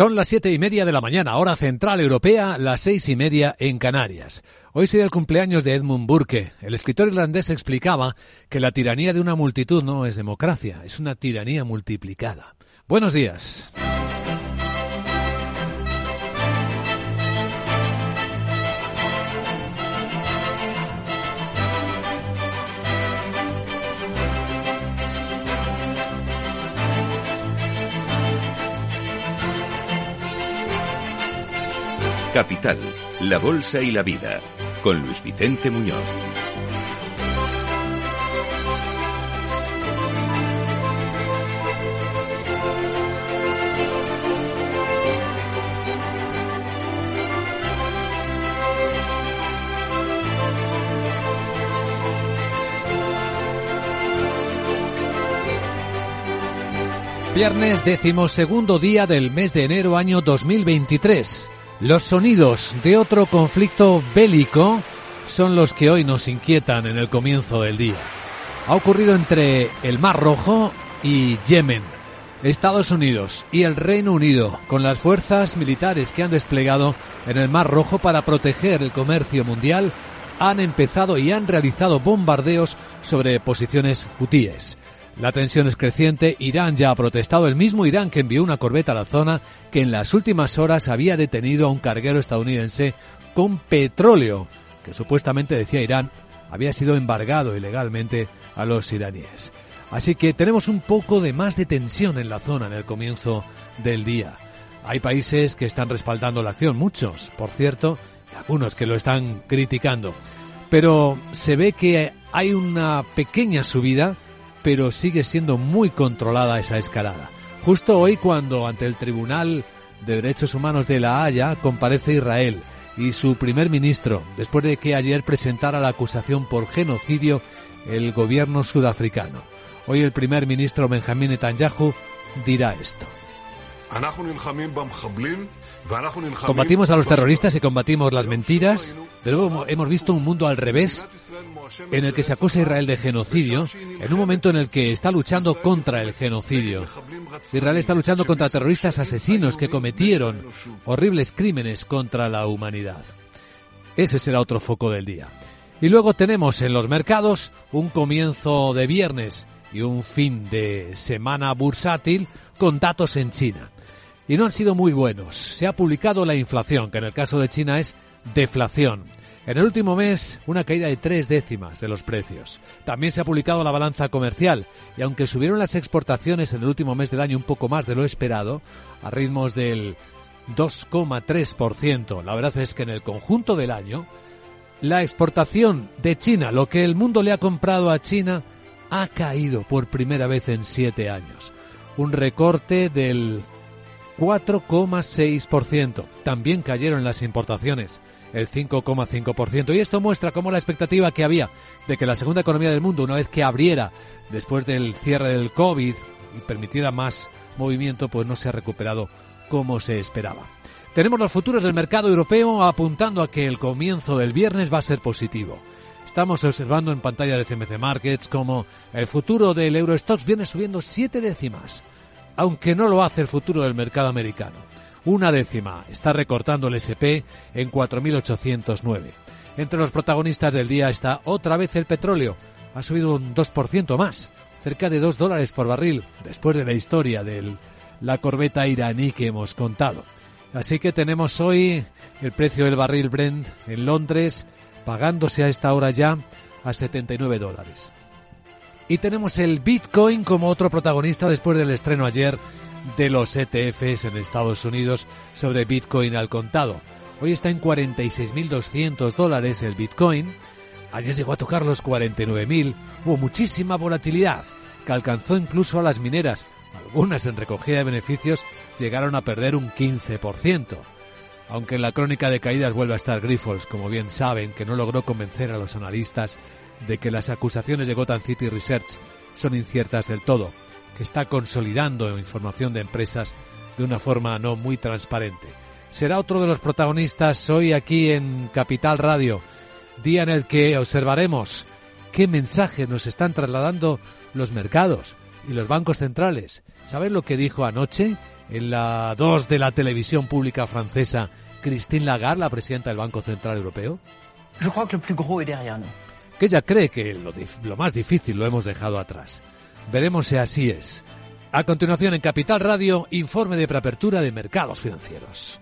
Speaker 1: Son las siete y media de la mañana, hora central europea, las seis y media en Canarias. Hoy sería el cumpleaños de Edmund Burke. El escritor irlandés explicaba que la tiranía de una multitud no es democracia, es una tiranía multiplicada. Buenos días.
Speaker 2: Capital, la Bolsa y la Vida, con Luis Vicente Muñoz.
Speaker 1: Viernes decimosegundo día del mes de enero año 2023. Los sonidos de otro conflicto bélico son los que hoy nos inquietan en el comienzo del día. Ha ocurrido entre el Mar Rojo y Yemen. Estados Unidos y el Reino Unido, con las fuerzas militares que han desplegado en el Mar Rojo para proteger el comercio mundial, han empezado y han realizado bombardeos sobre posiciones hutíes. La tensión es creciente, Irán ya ha protestado, el mismo Irán que envió una corbeta a la zona que en las últimas horas había detenido a un carguero estadounidense con petróleo, que supuestamente decía Irán había sido embargado ilegalmente a los iraníes. Así que tenemos un poco de más de tensión en la zona en el comienzo del día. Hay países que están respaldando la acción, muchos, por cierto, y algunos que lo están criticando. Pero se ve que hay una pequeña subida pero sigue siendo muy controlada esa escalada. Justo hoy cuando ante el Tribunal de Derechos Humanos de La Haya comparece Israel y su primer ministro, después de que ayer presentara la acusación por genocidio el gobierno sudafricano. Hoy el primer ministro Benjamín Netanyahu dirá esto. Combatimos a los terroristas y combatimos las mentiras. Nuevo hemos visto un mundo al revés en el que se acusa a Israel de genocidio en un momento en el que está luchando contra el genocidio. Israel está luchando contra terroristas asesinos que cometieron horribles crímenes contra la humanidad. Ese será otro foco del día. Y luego tenemos en los mercados un comienzo de viernes y un fin de semana bursátil con datos en China y no han sido muy buenos. Se ha publicado la inflación, que en el caso de China es deflación. En el último mes, una caída de tres décimas de los precios. También se ha publicado la balanza comercial y aunque subieron las exportaciones en el último mes del año un poco más de lo esperado, a ritmos del 2,3%, la verdad es que en el conjunto del año, la exportación de China, lo que el mundo le ha comprado a China, ha caído por primera vez en siete años. Un recorte del 4,6%. También cayeron las importaciones, el 5,5%. Y esto muestra cómo la expectativa que había de que la segunda economía del mundo, una vez que abriera después del cierre del COVID y permitiera más movimiento, pues no se ha recuperado como se esperaba. Tenemos los futuros del mercado europeo apuntando a que el comienzo del viernes va a ser positivo. Estamos observando en pantalla de CMC Markets como el futuro del Eurostox viene subiendo siete décimas aunque no lo hace el futuro del mercado americano. Una décima está recortando el SP en 4.809. Entre los protagonistas del día está otra vez el petróleo. Ha subido un 2% más, cerca de 2 dólares por barril, después de la historia de la corbeta iraní que hemos contado. Así que tenemos hoy el precio del barril Brent en Londres pagándose a esta hora ya a 79 dólares. Y tenemos el Bitcoin como otro protagonista después del estreno ayer de los ETFs en Estados Unidos sobre Bitcoin al contado. Hoy está en 46.200 dólares el Bitcoin. Ayer llegó a tocar los 49.000. Hubo muchísima volatilidad que alcanzó incluso a las mineras. Algunas en recogida de beneficios llegaron a perder un 15%. Aunque en la crónica de caídas vuelve a estar Grifols, como bien saben, que no logró convencer a los analistas de que las acusaciones de Gotham City Research son inciertas del todo, que está consolidando información de empresas de una forma no muy transparente. Será otro de los protagonistas hoy aquí en Capital Radio, día en el que observaremos qué mensaje nos están trasladando los mercados y los bancos centrales. ¿Saben lo que dijo anoche en la 2 de la televisión pública francesa Christine Lagarde, la presidenta del Banco Central Europeo? Que ella cree que lo, lo más difícil lo hemos dejado atrás. Veremos si así es. A continuación en Capital Radio, informe de preapertura de mercados financieros.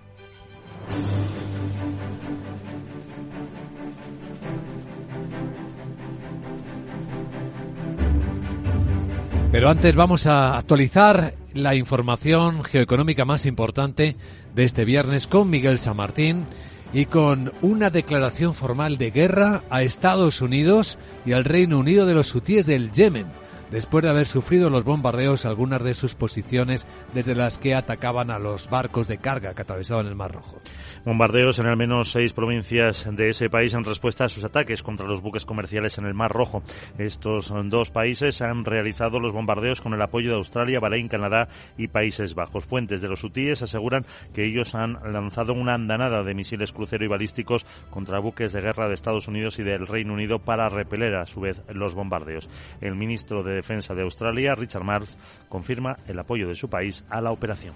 Speaker 1: Pero antes vamos a actualizar la información geoeconómica más importante de este viernes con Miguel San Martín y con una declaración formal de guerra a Estados Unidos y al Reino Unido de los hutíes del Yemen después de haber sufrido los bombardeos algunas de sus posiciones desde las que atacaban a los barcos de carga que atravesaban el Mar Rojo.
Speaker 5: Bombardeos en al menos seis provincias de ese país en respuesta a sus ataques contra los buques comerciales en el Mar Rojo. Estos dos países han realizado los bombardeos con el apoyo de Australia, Bahrein, Canadá y Países Bajos. Fuentes de los hutíes aseguran que ellos han lanzado una andanada de misiles crucero y balísticos contra buques de guerra de Estados Unidos y del Reino Unido para repeler a su vez los bombardeos. El ministro de Defensa de Australia, Richard Marles, confirma el apoyo de su país a la operación.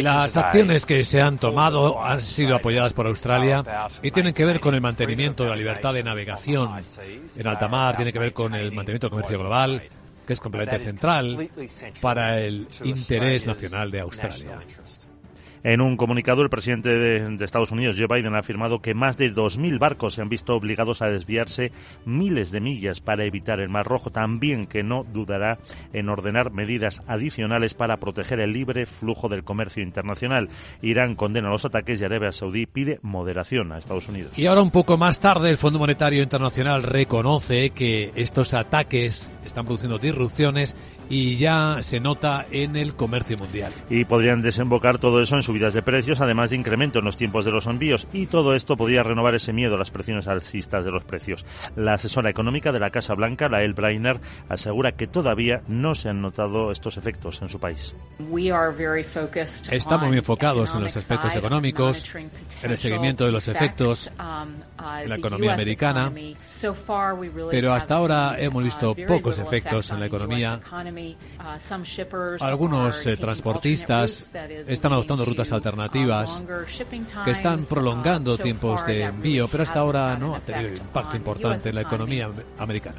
Speaker 1: Las acciones que se han tomado han sido apoyadas por Australia y tienen que ver con el mantenimiento de la libertad de navegación en alta mar, tiene que ver con el mantenimiento del comercio global, que es completamente central para el interés nacional de Australia.
Speaker 5: En un comunicado, el presidente de, Estados Unidos, Joe Biden, ha afirmado que más de 2.000 barcos se han visto obligados a desviarse miles de millas para evitar el Mar Rojo. También que no dudará en ordenar medidas adicionales para proteger el libre flujo del comercio internacional. Irán condena los ataques y Arabia Saudí pide moderación a Estados Unidos.
Speaker 1: Y ahora, un poco más tarde, el Fondo Monetario Internacional reconoce que estos ataques están produciendo disrupciones y ya se nota en el comercio mundial.
Speaker 5: Y podrían desembocar todo eso en subidas de precios, además de incremento en los tiempos de los envíos. Y todo esto podría renovar ese miedo a las presiones alcistas de los precios. La asesora económica de la Casa Blanca, la El Brainer, asegura que todavía no se han notado estos efectos en su país.
Speaker 1: Estamos muy enfocados en los efectos económicos, en el seguimiento de los efectos en la economía americana, pero hasta ahora hemos visto pocos efectos en la economía Uh, Algunos eh, transportistas están adoptando rutas alternativas que están prolongando tiempos de envío, pero hasta ahora no ha tenido impacto importante en la economía americana.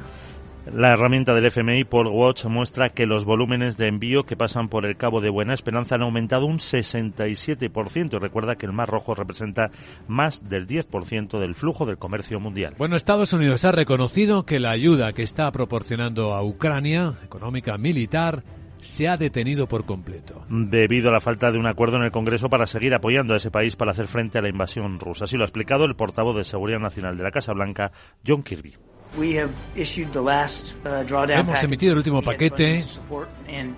Speaker 5: La herramienta del FMI Paul Watch muestra que los volúmenes de envío que pasan por el Cabo de Buena Esperanza han aumentado un 67% y recuerda que el Mar Rojo representa más del 10% del flujo del comercio mundial.
Speaker 1: Bueno, Estados Unidos ha reconocido que la ayuda que está proporcionando a Ucrania, económica, militar, se ha detenido por completo.
Speaker 5: Debido a la falta de un acuerdo en el Congreso para seguir apoyando a ese país para hacer frente a la invasión rusa. Así lo ha explicado el portavoz de Seguridad Nacional de la Casa Blanca, John Kirby.
Speaker 1: Uh, Hemos emitido el último paquete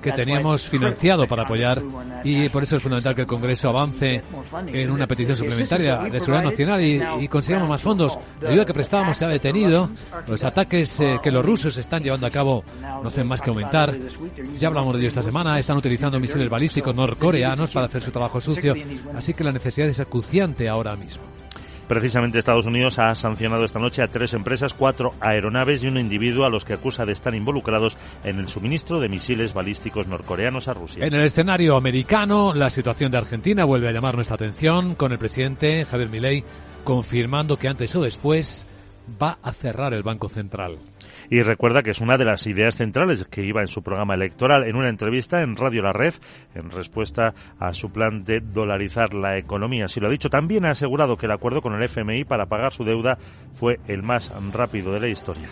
Speaker 1: que teníamos financiado para apoyar y por eso es fundamental que el Congreso avance en una petición suplementaria de seguridad nacional y, consigamos más fondos. La ayuda que prestábamos se ha detenido. Los ataques eh, que los rusos están llevando a cabo no hacen más que aumentar. Ya hablamos de ello esta semana. Están utilizando misiles balísticos norcoreanos para hacer su trabajo sucio. Así que la necesidad es acuciante ahora mismo.
Speaker 5: Precisamente Estados Unidos ha sancionado esta noche a tres empresas, cuatro aeronaves y un individuo a los que acusa de estar involucrados en el suministro de misiles balísticos norcoreanos a Rusia.
Speaker 1: En el escenario americano, la situación de Argentina vuelve a llamar nuestra atención con el presidente Javier Milei confirmando que antes o después va a cerrar el Banco Central.
Speaker 5: Y recuerda que es una de las ideas centrales que iba en su programa electoral en una entrevista en Radio La Red en respuesta a su plan de dolarizar la economía. Si lo ha dicho, también ha asegurado que el acuerdo con el FMI para pagar su deuda fue el más rápido de la historia.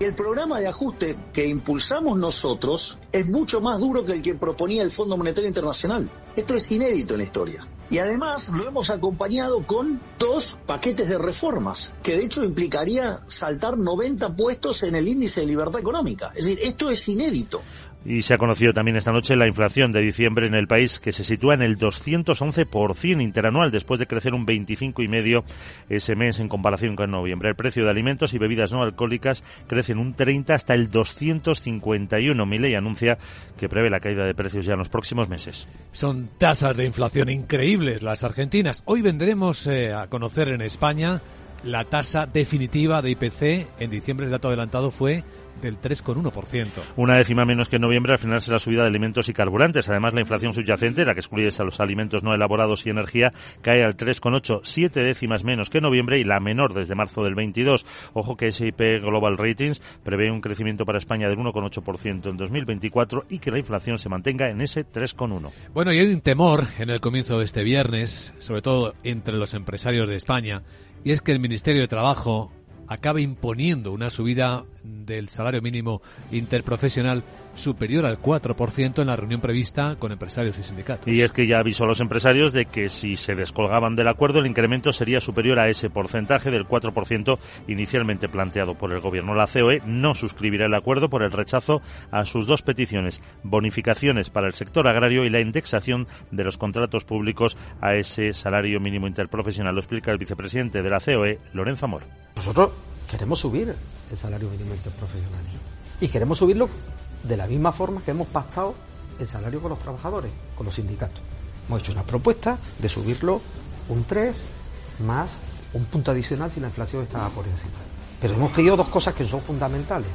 Speaker 3: El programa de ajuste que impulsamos nosotros es mucho más duro que el que proponía el Fondo Monetario Internacional. Esto es inédito en la historia. Y además lo hemos acompañado con dos paquetes de reformas, que de hecho implicaría saltar 90 puestos en el índice de libertad económica. Es decir, esto es inédito.
Speaker 5: Y se ha conocido también esta noche la inflación de diciembre en el país, que se sitúa en el 211% interanual, después de crecer un 25,5% ese mes en comparación con noviembre. El precio de alimentos y bebidas no alcohólicas crece en un 30 hasta el 251. Milei anuncia que prevé la caída de precios ya en los próximos meses.
Speaker 1: Son tasas de inflación increíbles las argentinas. Hoy vendremos eh, a conocer en España la tasa definitiva de IPC. En diciembre el dato adelantado fue del 3,1%.
Speaker 5: Una décima menos que en noviembre, al final será subida de alimentos y carburantes. Además, la inflación subyacente, la que excluye a los alimentos no elaborados y energía, cae al 3,8, siete décimas menos que en noviembre y la menor desde marzo del 22. Ojo que SIP Global Ratings prevé un crecimiento para España del 1,8% en 2024 y que la inflación se mantenga en ese 3,1.
Speaker 1: Bueno, y hay un temor en el comienzo de este viernes, sobre todo entre los empresarios de España, y es que el Ministerio de Trabajo acabe imponiendo una subida del salario mínimo interprofesional superior al 4% en la reunión prevista con empresarios y sindicatos.
Speaker 5: Y es que ya avisó a los empresarios de que si se descolgaban del acuerdo el incremento sería superior a ese porcentaje del 4% inicialmente planteado por el gobierno. La COE no suscribirá el acuerdo por el rechazo a sus dos peticiones, bonificaciones para el sector agrario y la indexación de los contratos públicos a ese salario mínimo interprofesional. Lo explica el vicepresidente de la COE, Lorenzo Amor.
Speaker 6: Nosotros queremos subir el salario mínimo interprofesional y queremos subirlo de la misma forma que hemos pactado el salario con los trabajadores, con los sindicatos. Hemos hecho una propuesta de subirlo un 3 más un punto adicional si la inflación estaba por encima. Pero hemos pedido dos cosas que son fundamentales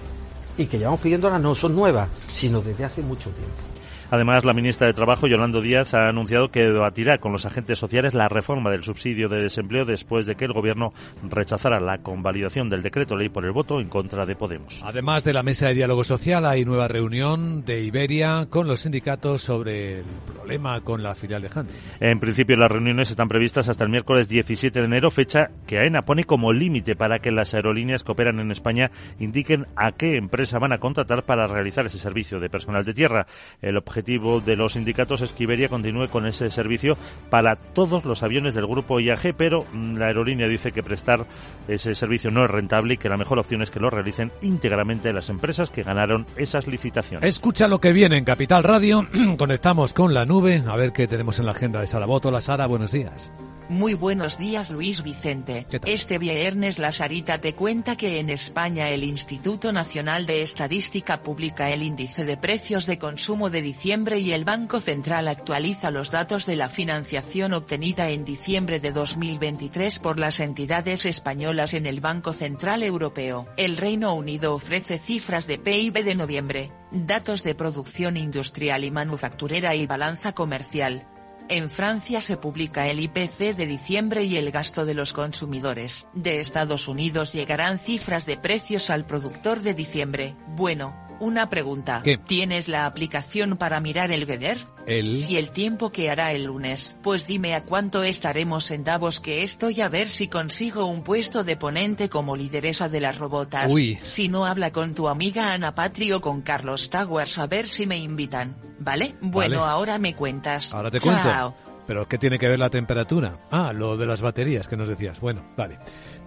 Speaker 6: y que llevamos pidiendo ahora no son nuevas, sino desde hace mucho tiempo.
Speaker 5: Además, la ministra de Trabajo, Yolando Díaz, ha anunciado que debatirá con los agentes sociales la reforma del subsidio de desempleo después de que el Gobierno rechazara la convalidación del decreto ley por el voto en contra de Podemos.
Speaker 1: Además de la mesa de diálogo social, hay nueva reunión de Iberia con los sindicatos sobre el problema con la filial de Handy.
Speaker 5: En principio, las reuniones están previstas hasta el miércoles 17 de enero, fecha que AENA pone como límite para que las aerolíneas que operan en España indiquen a qué empresa van a contratar para realizar ese servicio de personal de tierra. El objetivo de los sindicatos es que Iberia continúe con ese servicio para todos los aviones del grupo IAG, pero mm, la aerolínea dice que prestar ese servicio no es rentable y que la mejor opción es que lo realicen íntegramente las empresas que ganaron esas licitaciones.
Speaker 1: Escucha lo que viene en Capital Radio. Conectamos con la nube a ver qué tenemos en la agenda de Sara Boto. La Sara, buenos días.
Speaker 8: Muy buenos días Luis Vicente. Este viernes la Sarita te cuenta que en España el Instituto Nacional de Estadística publica el índice de precios de consumo de diciembre y el Banco Central actualiza los datos de la financiación obtenida en diciembre de 2023 por las entidades españolas en el Banco Central Europeo. El Reino Unido ofrece cifras de PIB de noviembre, datos de producción industrial y manufacturera y balanza comercial. En Francia se publica el IPC de diciembre y el gasto de los consumidores. De Estados Unidos llegarán cifras de precios al productor de diciembre. Bueno, una pregunta.
Speaker 1: ¿Qué?
Speaker 8: ¿Tienes la aplicación para mirar el weather?
Speaker 1: El...
Speaker 8: Si el tiempo que hará el lunes, pues dime a cuánto estaremos en Davos que estoy a ver si consigo un puesto de ponente como lideresa de las robotas.
Speaker 1: Uy.
Speaker 8: Si no habla con tu amiga Ana Patrio o con Carlos Towers a ver si me invitan. ¿Vale? Bueno,
Speaker 1: Vale.
Speaker 8: ahora me cuentas.
Speaker 1: Ahora te
Speaker 8: Chao.
Speaker 1: cuento. ¿Pero qué tiene que ver la temperatura? Ah, lo de las baterías que nos decías. Bueno, vale.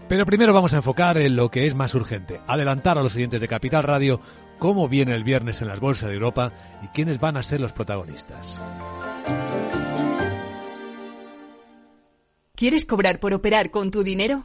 Speaker 1: Pero primero vamos a enfocar en lo que es más urgente. Adelantar a los oyentes de Capital Radio cómo viene el viernes en las bolsas de Europa y quiénes van a ser los protagonistas.
Speaker 16: ¿Quieres cobrar por operar con tu dinero?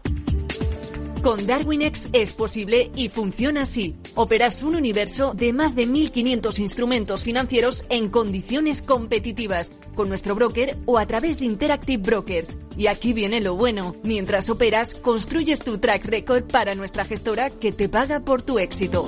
Speaker 16: Con DarwinX es posible y funciona así. Operas un universo de más de 1.500 instrumentos financieros en condiciones competitivas, con nuestro broker o a través de Interactive Brokers. Y aquí viene lo bueno. Mientras operas, construyes tu track record para nuestra gestora que te paga por tu éxito.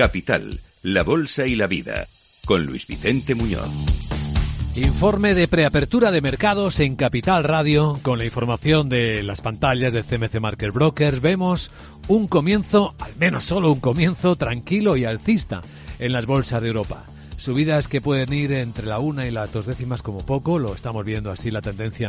Speaker 2: Capital, la Bolsa y la Vida, con Luis Vicente Muñoz.
Speaker 1: Informe de preapertura de mercados en Capital Radio. Con la información de las pantallas de CMC Market Brokers vemos un comienzo, al menos solo un comienzo, tranquilo y alcista en las bolsas de Europa. Subidas que pueden ir entre la una y las dos décimas como poco, lo estamos viendo así la tendencia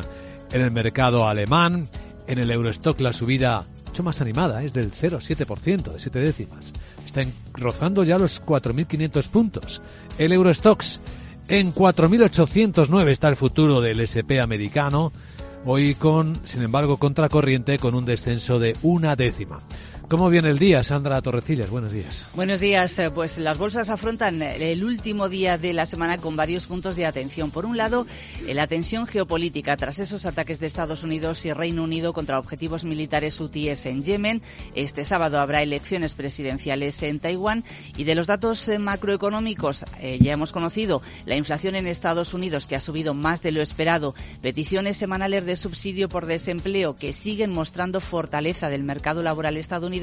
Speaker 1: en el mercado alemán. En el Eurostock la subida más animada, es del 0,7%, de 7 décimas. Están rozando ya los 4.500 puntos. El Eurostox en 4.809 está el futuro del SP americano, hoy con, sin embargo, contracorriente con un descenso de una décima. ¿Cómo viene el día, Sandra Torrecillas? Buenos días.
Speaker 12: Buenos días. Eh, pues las bolsas afrontan el último día de la semana con varios puntos de atención. Por un lado, eh, la tensión geopolítica tras esos ataques de Estados Unidos y Reino Unido contra objetivos militares hutíes en Yemen. Este sábado habrá elecciones presidenciales en Taiwán. Y de los datos eh, macroeconómicos, ya hemos conocido la inflación en Estados Unidos que ha subido más de lo esperado, peticiones semanales de subsidio por desempleo que siguen mostrando fortaleza del mercado laboral estadounidense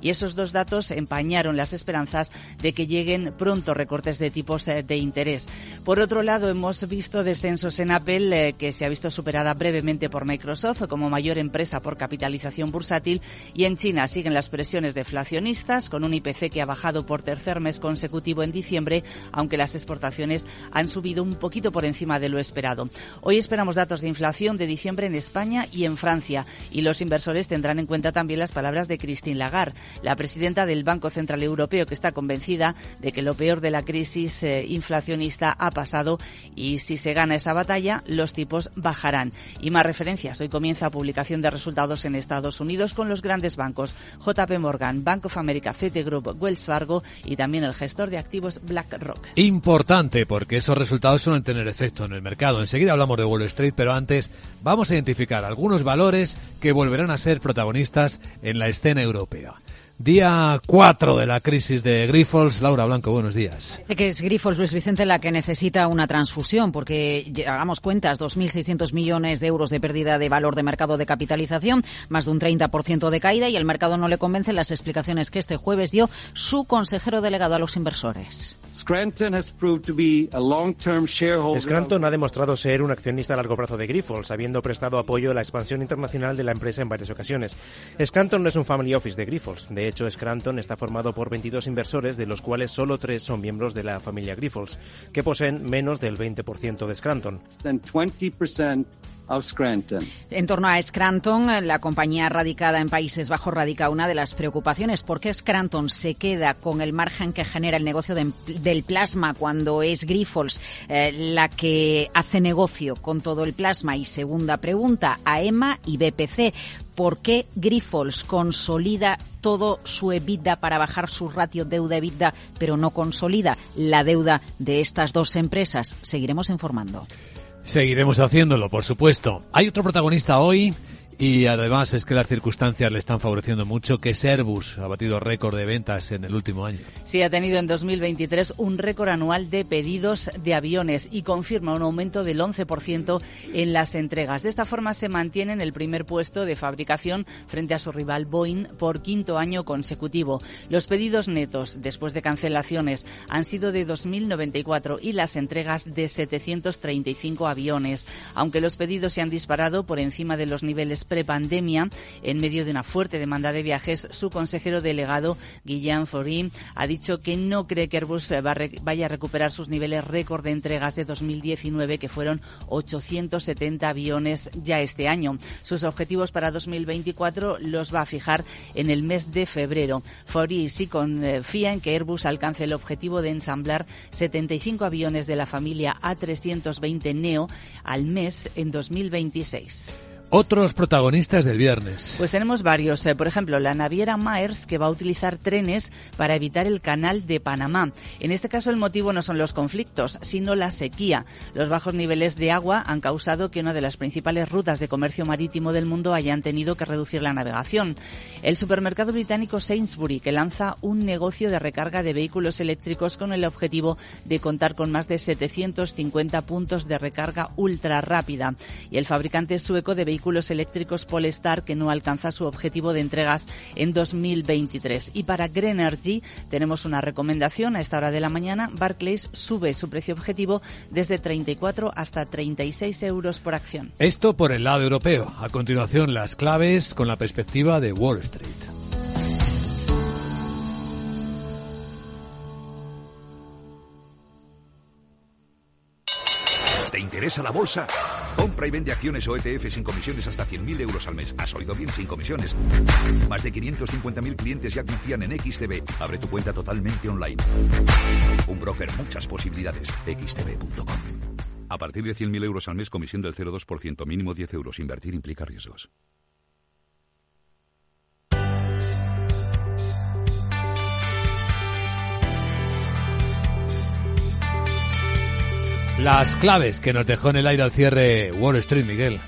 Speaker 12: y esos dos datos empañaron las esperanzas de que lleguen pronto recortes de tipos eh, de interés. Por otro lado, hemos visto descensos en Apple, eh, que se ha visto superada brevemente por Microsoft como mayor empresa por capitalización bursátil, y en China siguen las presiones deflacionistas, con un IPC que ha bajado por tercer mes consecutivo en diciembre, aunque las exportaciones han subido un poquito por encima de lo esperado. Hoy esperamos datos de inflación de diciembre en España y en Francia, y los inversores tendrán en cuenta también las palabras de Cristina Christine Lagarde, la presidenta del Banco Central Europeo, que está convencida de que lo peor de la crisis eh, inflacionista ha pasado y si se gana esa batalla, los tipos bajarán. Y más referencias. Hoy comienza publicación de resultados en Estados Unidos con los grandes bancos JP Morgan, Bank of America, Citigroup, Wells Fargo y también el gestor de activos BlackRock.
Speaker 1: Importante porque esos resultados suelen tener efecto en el mercado. Enseguida hablamos de Wall Street, pero antes vamos a identificar algunos valores que volverán a ser protagonistas en la escena europea. Día 4 de la crisis de Grifols. Laura Blanco, buenos días.
Speaker 13: Que es Grifols, Luis Vicente, la que necesita una transfusión, porque hagamos cuentas, 2.600 millones de euros de pérdida de valor de mercado de capitalización, más de un 30% de caída, y el mercado no le convence las explicaciones que este jueves dio su consejero delegado a los inversores.
Speaker 17: Scranton ha demostrado ser un accionista a largo plazo de Grifols, habiendo prestado apoyo a la expansión internacional de la empresa en varias ocasiones. Scranton no es un family office de Grifols. De hecho, Scranton está formado por 22 inversores, de los cuales solo tres son miembros de la familia Grifols, que poseen menos del 20% de Scranton.
Speaker 13: En torno a Scranton, la compañía radicada en Países Bajos radica una de las preocupaciones. ¿Por qué Scranton se queda con el margen que genera el negocio del plasma cuando es Grifols eh, la que hace negocio con todo el plasma? Y segunda pregunta, a EMA y BPC. ¿Por qué Grifols consolida todo su EBITDA para bajar su ratio deuda-EBITDA, pero no consolida la deuda de estas dos empresas? Seguiremos informando.
Speaker 1: Seguiremos haciéndolo, por supuesto. Hay otro protagonista hoy y además es que las circunstancias le están favoreciendo mucho, que Airbus ha batido récord de ventas en el último año.
Speaker 12: Sí, ha tenido en 2023 un récord anual de pedidos de aviones y confirma un aumento del 11% en las entregas. De esta forma se mantiene en el primer puesto de fabricación frente a su rival Boeing por quinto año consecutivo. Los pedidos netos después de cancelaciones han sido de 2.094 y las entregas de 735 aviones. Aunque los pedidos se han disparado por encima de los niveles prepandemia, en medio de una fuerte demanda de viajes, su consejero delegado, Guillaume Forin, ha dicho que no cree que Airbus vaya a recuperar sus niveles récord de entregas de 2019, que fueron 870 aviones ya este año. Sus objetivos para 2024 los va a fijar en el mes de febrero. Faury sí confía en que Airbus alcance el objetivo de ensamblar 75 aviones de la familia A320 Neo al mes en 2026.
Speaker 1: Otros protagonistas del viernes.
Speaker 12: Pues tenemos varios. Eh, por ejemplo, la naviera Maers que va a utilizar trenes para evitar el canal de Panamá. En este caso el motivo no son los conflictos, sino la sequía. Los bajos niveles de agua han causado que una de las principales rutas de comercio marítimo del mundo hayan tenido que reducir la navegación. El supermercado británico Sainsbury que lanza un negocio de recarga de vehículos eléctricos con el objetivo de contar con más de 750 puntos de recarga ultra rápida. Y el fabricante sueco de vehículos vehículos eléctricos Polestar que no alcanza su objetivo de entregas en 2023. Y para Greenergy tenemos una recomendación a esta hora de la mañana. Barclays sube su precio objetivo desde 34 hasta 36 euros por acción.
Speaker 1: Esto por el lado europeo. A continuación, las claves con la perspectiva de Wall Street.
Speaker 18: ¿Te interesa la bolsa? Compra y vende acciones o ETF sin comisiones hasta 100.000 euros al mes. ¿Has oído bien? Sin comisiones. Más de 550.000 clientes ya confían en XTB. Abre tu cuenta totalmente online. Un broker, muchas posibilidades. XTB.com. A partir de 100.000 euros al mes, comisión del 0,2%, mínimo 10 euros. Invertir implica riesgos.
Speaker 1: Las claves que nos dejó en el aire al cierre Wall Street, Miguel.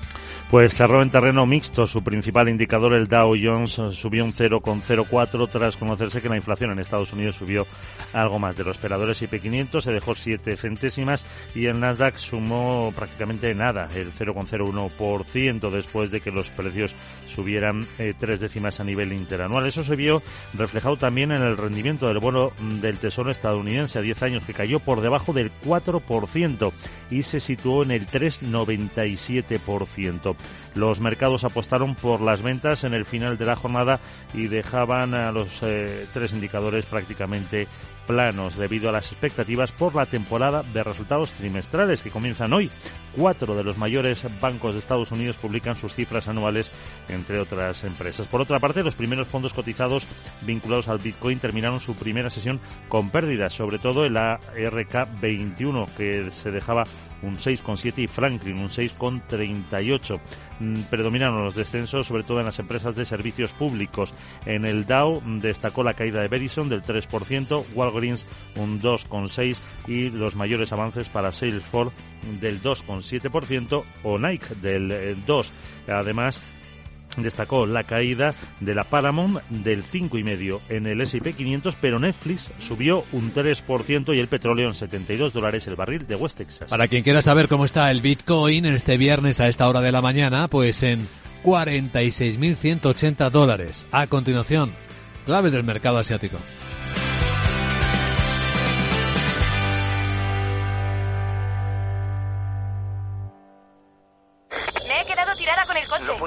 Speaker 5: Pues cerró en terreno mixto. Su principal indicador, el Dow Jones, subió un 0,04 tras conocerse que la inflación en Estados Unidos subió algo más de los esperadores. IP 500 se dejó 7 centésimas y el Nasdaq sumó prácticamente nada, el 0,01% después de que los precios subieran eh, tres décimas a nivel interanual. Eso se vio reflejado también en el rendimiento del bono del Tesoro estadounidense a 10 años, que cayó por debajo del 4% y se situó en el 3,97%. Los mercados apostaron por las ventas en el final de la jornada y dejaban a los eh, tres indicadores prácticamente planos debido a las expectativas por la temporada de resultados trimestrales que comienzan hoy. Cuatro de los mayores bancos de Estados Unidos publican sus cifras anuales, entre otras empresas. Por otra parte, los primeros fondos cotizados vinculados al Bitcoin terminaron su primera sesión con pérdidas, sobre todo el ARK21, que se dejaba un 6,7 y Franklin un 6,38. Mm, predominaron los descensos, sobre todo en las empresas de servicios públicos. En el Dow destacó la caída de Verizon del 3%, Walgreens un 2,6% y los mayores avances para Salesforce del 2,7% o Nike del 2%. Eh, Además, destacó la caída de la Paramount del 5,5 en el S&P 500, pero Netflix subió un 3% y el petróleo en 72 dólares el barril de West Texas.
Speaker 1: Para quien quiera saber cómo está el Bitcoin este viernes a esta hora de la mañana, pues en 46.180 dólares. A continuación, claves del mercado asiático.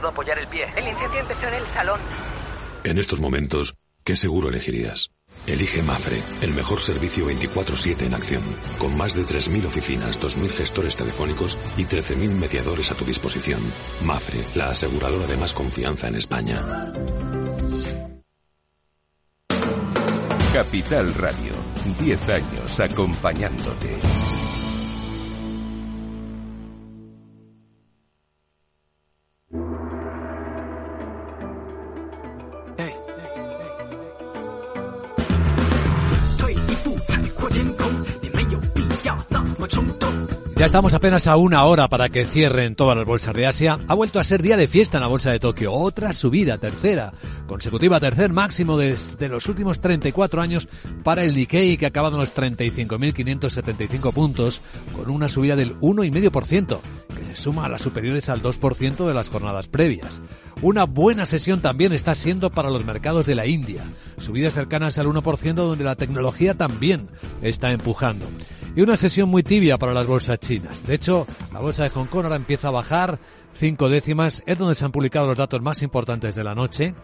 Speaker 19: Puedo apoyar el pie.
Speaker 20: El incendio empezó en el salón.
Speaker 21: En estos momentos, ¿qué seguro elegirías? Elige Mafre, el mejor servicio 24/7 en acción, con más de 3.000 oficinas, 2.000 gestores telefónicos y 13.000 mediadores a tu disposición. Mafre, la aseguradora de más confianza en España.
Speaker 2: Capital Radio, 10 años acompañándote.
Speaker 1: Ya estamos apenas a una hora para que cierren todas las bolsas de Asia. Ha vuelto a ser día de fiesta en la bolsa de Tokio. Otra subida, tercera, consecutiva, tercer máximo desde los últimos 34 años para el Nikkei, que ha acabado en los 35.575 puntos, con una subida del 1,5%, que se suma a las superiores al 2% de las jornadas previas. Una buena sesión también está siendo para los mercados de la India. Subidas cercanas al 1% donde la tecnología también está empujando. Y una sesión muy tibia para las bolsas chinas. De hecho, la bolsa de Hong Kong ahora empieza a bajar cinco décimas. Es donde se han publicado los datos más importantes de la noche.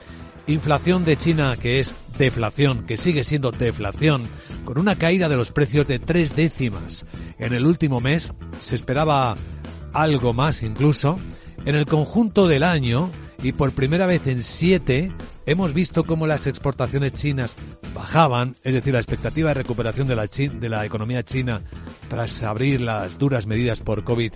Speaker 1: Inflación de China, que es deflación, que sigue siendo deflación, con una caída de los precios de tres décimas. En el último mes se esperaba algo más incluso. En el conjunto del año, y por primera vez en siete, hemos visto cómo las exportaciones chinas bajaban, es decir, la expectativa de recuperación de la, de la economía china tras abrir las duras medidas por COVID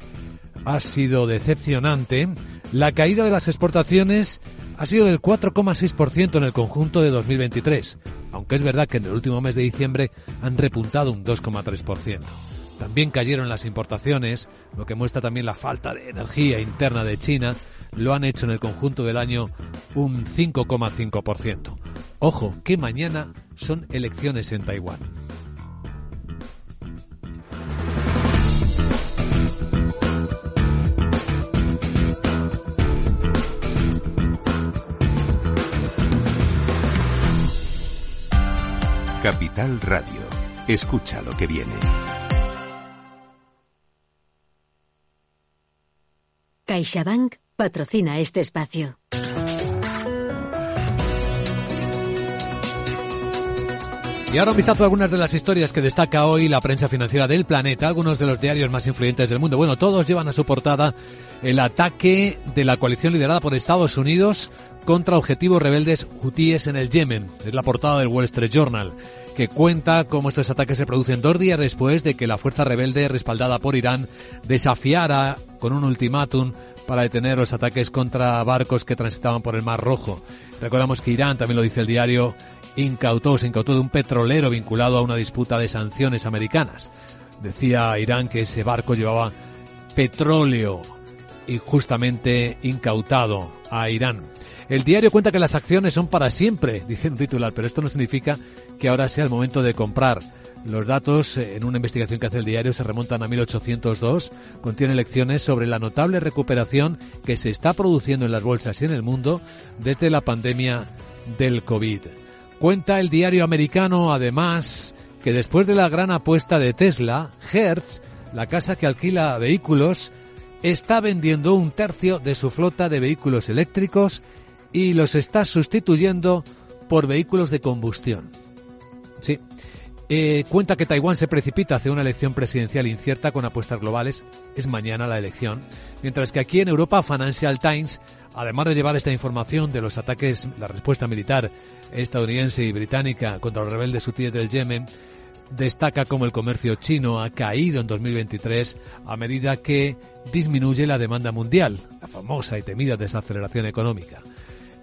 Speaker 1: ha sido decepcionante. La caída de las exportaciones ha sido del 4,6% en el conjunto de 2023, aunque es verdad que en el último mes de diciembre han repuntado un 2,3%. También cayeron las importaciones, lo que muestra también la falta de energía interna de China. Lo han hecho en el conjunto del año un 5,5%. Ojo, que mañana son elecciones en Taiwán.
Speaker 2: Capital Radio. Escucha lo que viene.
Speaker 19: CaixaBank patrocina este espacio.
Speaker 1: Y ahora un vistazo a algunas de las historias que destaca hoy la prensa financiera del planeta, algunos de los diarios más influyentes del mundo. Bueno, todos llevan a su portada el ataque de la coalición liderada por Estados Unidos contra objetivos rebeldes hutíes en el Yemen. Es la portada del Wall Street Journal, que cuenta cómo estos ataques se producen dos días después de que la fuerza rebelde respaldada por Irán desafiara con un ultimátum para detener los ataques contra barcos que transitaban por el Mar Rojo. Recordamos que Irán, también lo dice el diario, incautó, se incautó de un petrolero vinculado a una disputa de sanciones americanas. Decía Irán que ese barco llevaba petróleo y justamente incautado a Irán. El diario cuenta que las acciones son para siempre, dice un titular, pero esto no significa que ahora sea el momento de comprar. Los datos en una investigación que hace el diario se remontan a 1802, contiene lecciones sobre la notable recuperación que se está produciendo en las bolsas y en el mundo desde la pandemia del COVID. Cuenta el diario americano, además, que después de la gran apuesta de Tesla, Hertz, la casa que alquila vehículos, está vendiendo un tercio de su flota de vehículos eléctricos y los está sustituyendo por vehículos de combustión. Sí. Eh, cuenta que Taiwán se precipita hacia una elección presidencial incierta con apuestas globales. Es mañana la elección. Mientras que aquí en Europa, Financial Times, además de llevar esta información de los ataques, la respuesta militar estadounidense y británica contra los rebeldes hutíes del Yemen, destaca cómo el comercio chino ha caído en 2023 a medida que disminuye la demanda mundial, la famosa y temida desaceleración económica.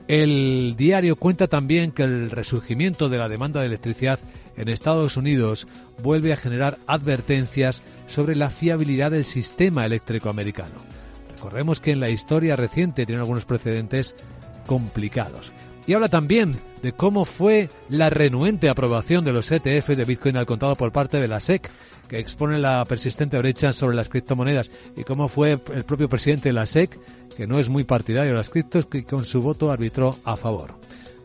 Speaker 1: El diario cuenta también que el resurgimiento de la demanda de electricidad en Estados Unidos vuelve a generar advertencias sobre la fiabilidad del sistema eléctrico americano. Recordemos que en la historia reciente tiene algunos precedentes complicados. Y habla también de cómo fue la renuente aprobación de los ETF de Bitcoin al contado por parte de la SEC, que expone la persistente brecha sobre las criptomonedas, y cómo fue el propio presidente de la SEC, que no es muy partidario de las criptos, que con su voto arbitró a favor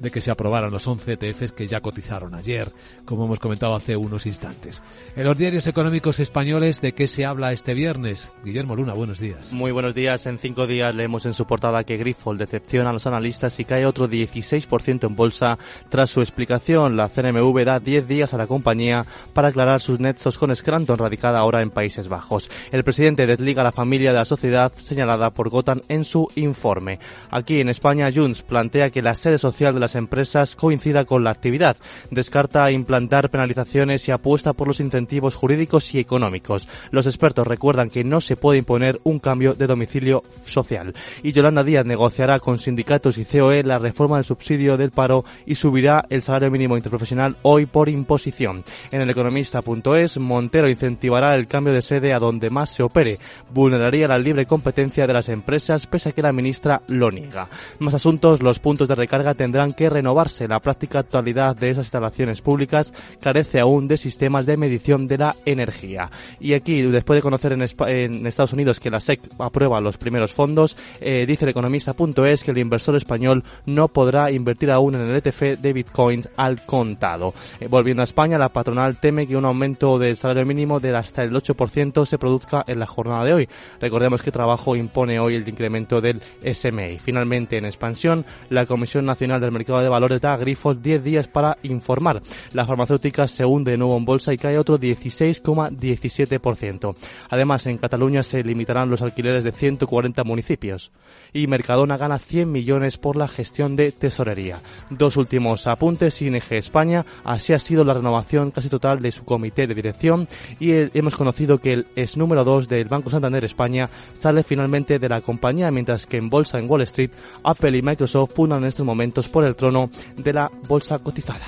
Speaker 1: de que se aprobaran los 11 ETFs que ya cotizaron ayer, como hemos comentado hace unos instantes. En los diarios económicos españoles, ¿de qué se habla este viernes? Guillermo Luna, buenos días.
Speaker 22: Muy buenos días. En cinco días leemos en su portada que Grifold decepciona a los analistas y cae otro 16% en bolsa tras su explicación. La CNMV da 10 días a la compañía para aclarar sus nexos con Scranton, radicada ahora en Países Bajos. El presidente desliga a la familia de la sociedad señalada por Gotham en su informe. Aquí en España, Junts plantea que la sede social de la empresas coincida con la actividad. Descarta implantar penalizaciones y apuesta por los incentivos jurídicos y económicos. Los expertos recuerdan que no se puede imponer un cambio de domicilio social. Y Yolanda Díaz negociará con sindicatos y COE la reforma del subsidio del paro y subirá el salario mínimo interprofesional hoy por imposición. En el economista.es, Montero incentivará el cambio de sede a donde más se opere. Vulneraría la libre competencia de las empresas pese a que la ministra lo niega. Más asuntos, los puntos de recarga tendrán que renovarse. La práctica actualidad de esas instalaciones públicas carece aún de sistemas de medición de la energía. Y aquí, después de conocer en, Estados Unidos que la SEC aprueba los primeros fondos, eh, dice el economista.es que el inversor español no podrá invertir aún en el ETF de Bitcoin al contado. Eh, volviendo a España, la patronal teme que un aumento del salario mínimo de hasta el 8% se produzca en la jornada de hoy. Recordemos que trabajo impone hoy el incremento del SMI. Finalmente, en expansión, la Comisión Nacional del Mercado mercado de valores da a Grifols 10 días para informar. La farmacéutica se hunde de nuevo en bolsa y cae otro 16,17%. Además, en Cataluña se limitarán los alquileres de 140 municipios. Y Mercadona gana 100 millones por la gestión de tesorería. Dos últimos apuntes. ING España, así ha sido la renovación casi total de su comité de dirección y hemos conocido que el ex número 2 del Banco Santander España sale finalmente de la compañía, mientras que en bolsa en Wall Street, Apple y Microsoft fundan en estos momentos por el trono de la bolsa cotizada.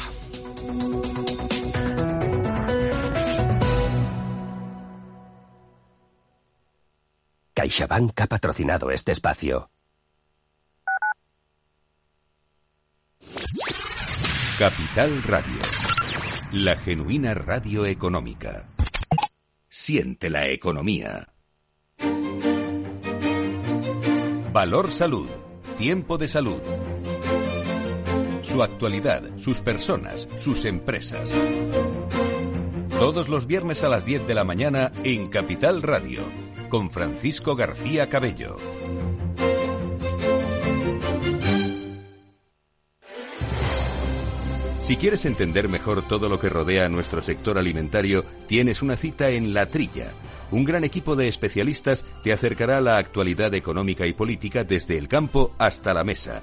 Speaker 23: CaixaBank ha patrocinado este espacio.
Speaker 2: Capital Radio. La genuina radio económica. Siente la economía. Valor Salud. Tiempo de salud. Su actualidad, sus personas, sus empresas. Todos los viernes a las 10 de la mañana en Capital Radio, con Francisco García Cabello. Si quieres entender mejor todo lo que rodea a nuestro sector alimentario, tienes una cita en La Trilla. Un gran equipo de especialistas te acercará a la actualidad económica y política desde el campo hasta la mesa.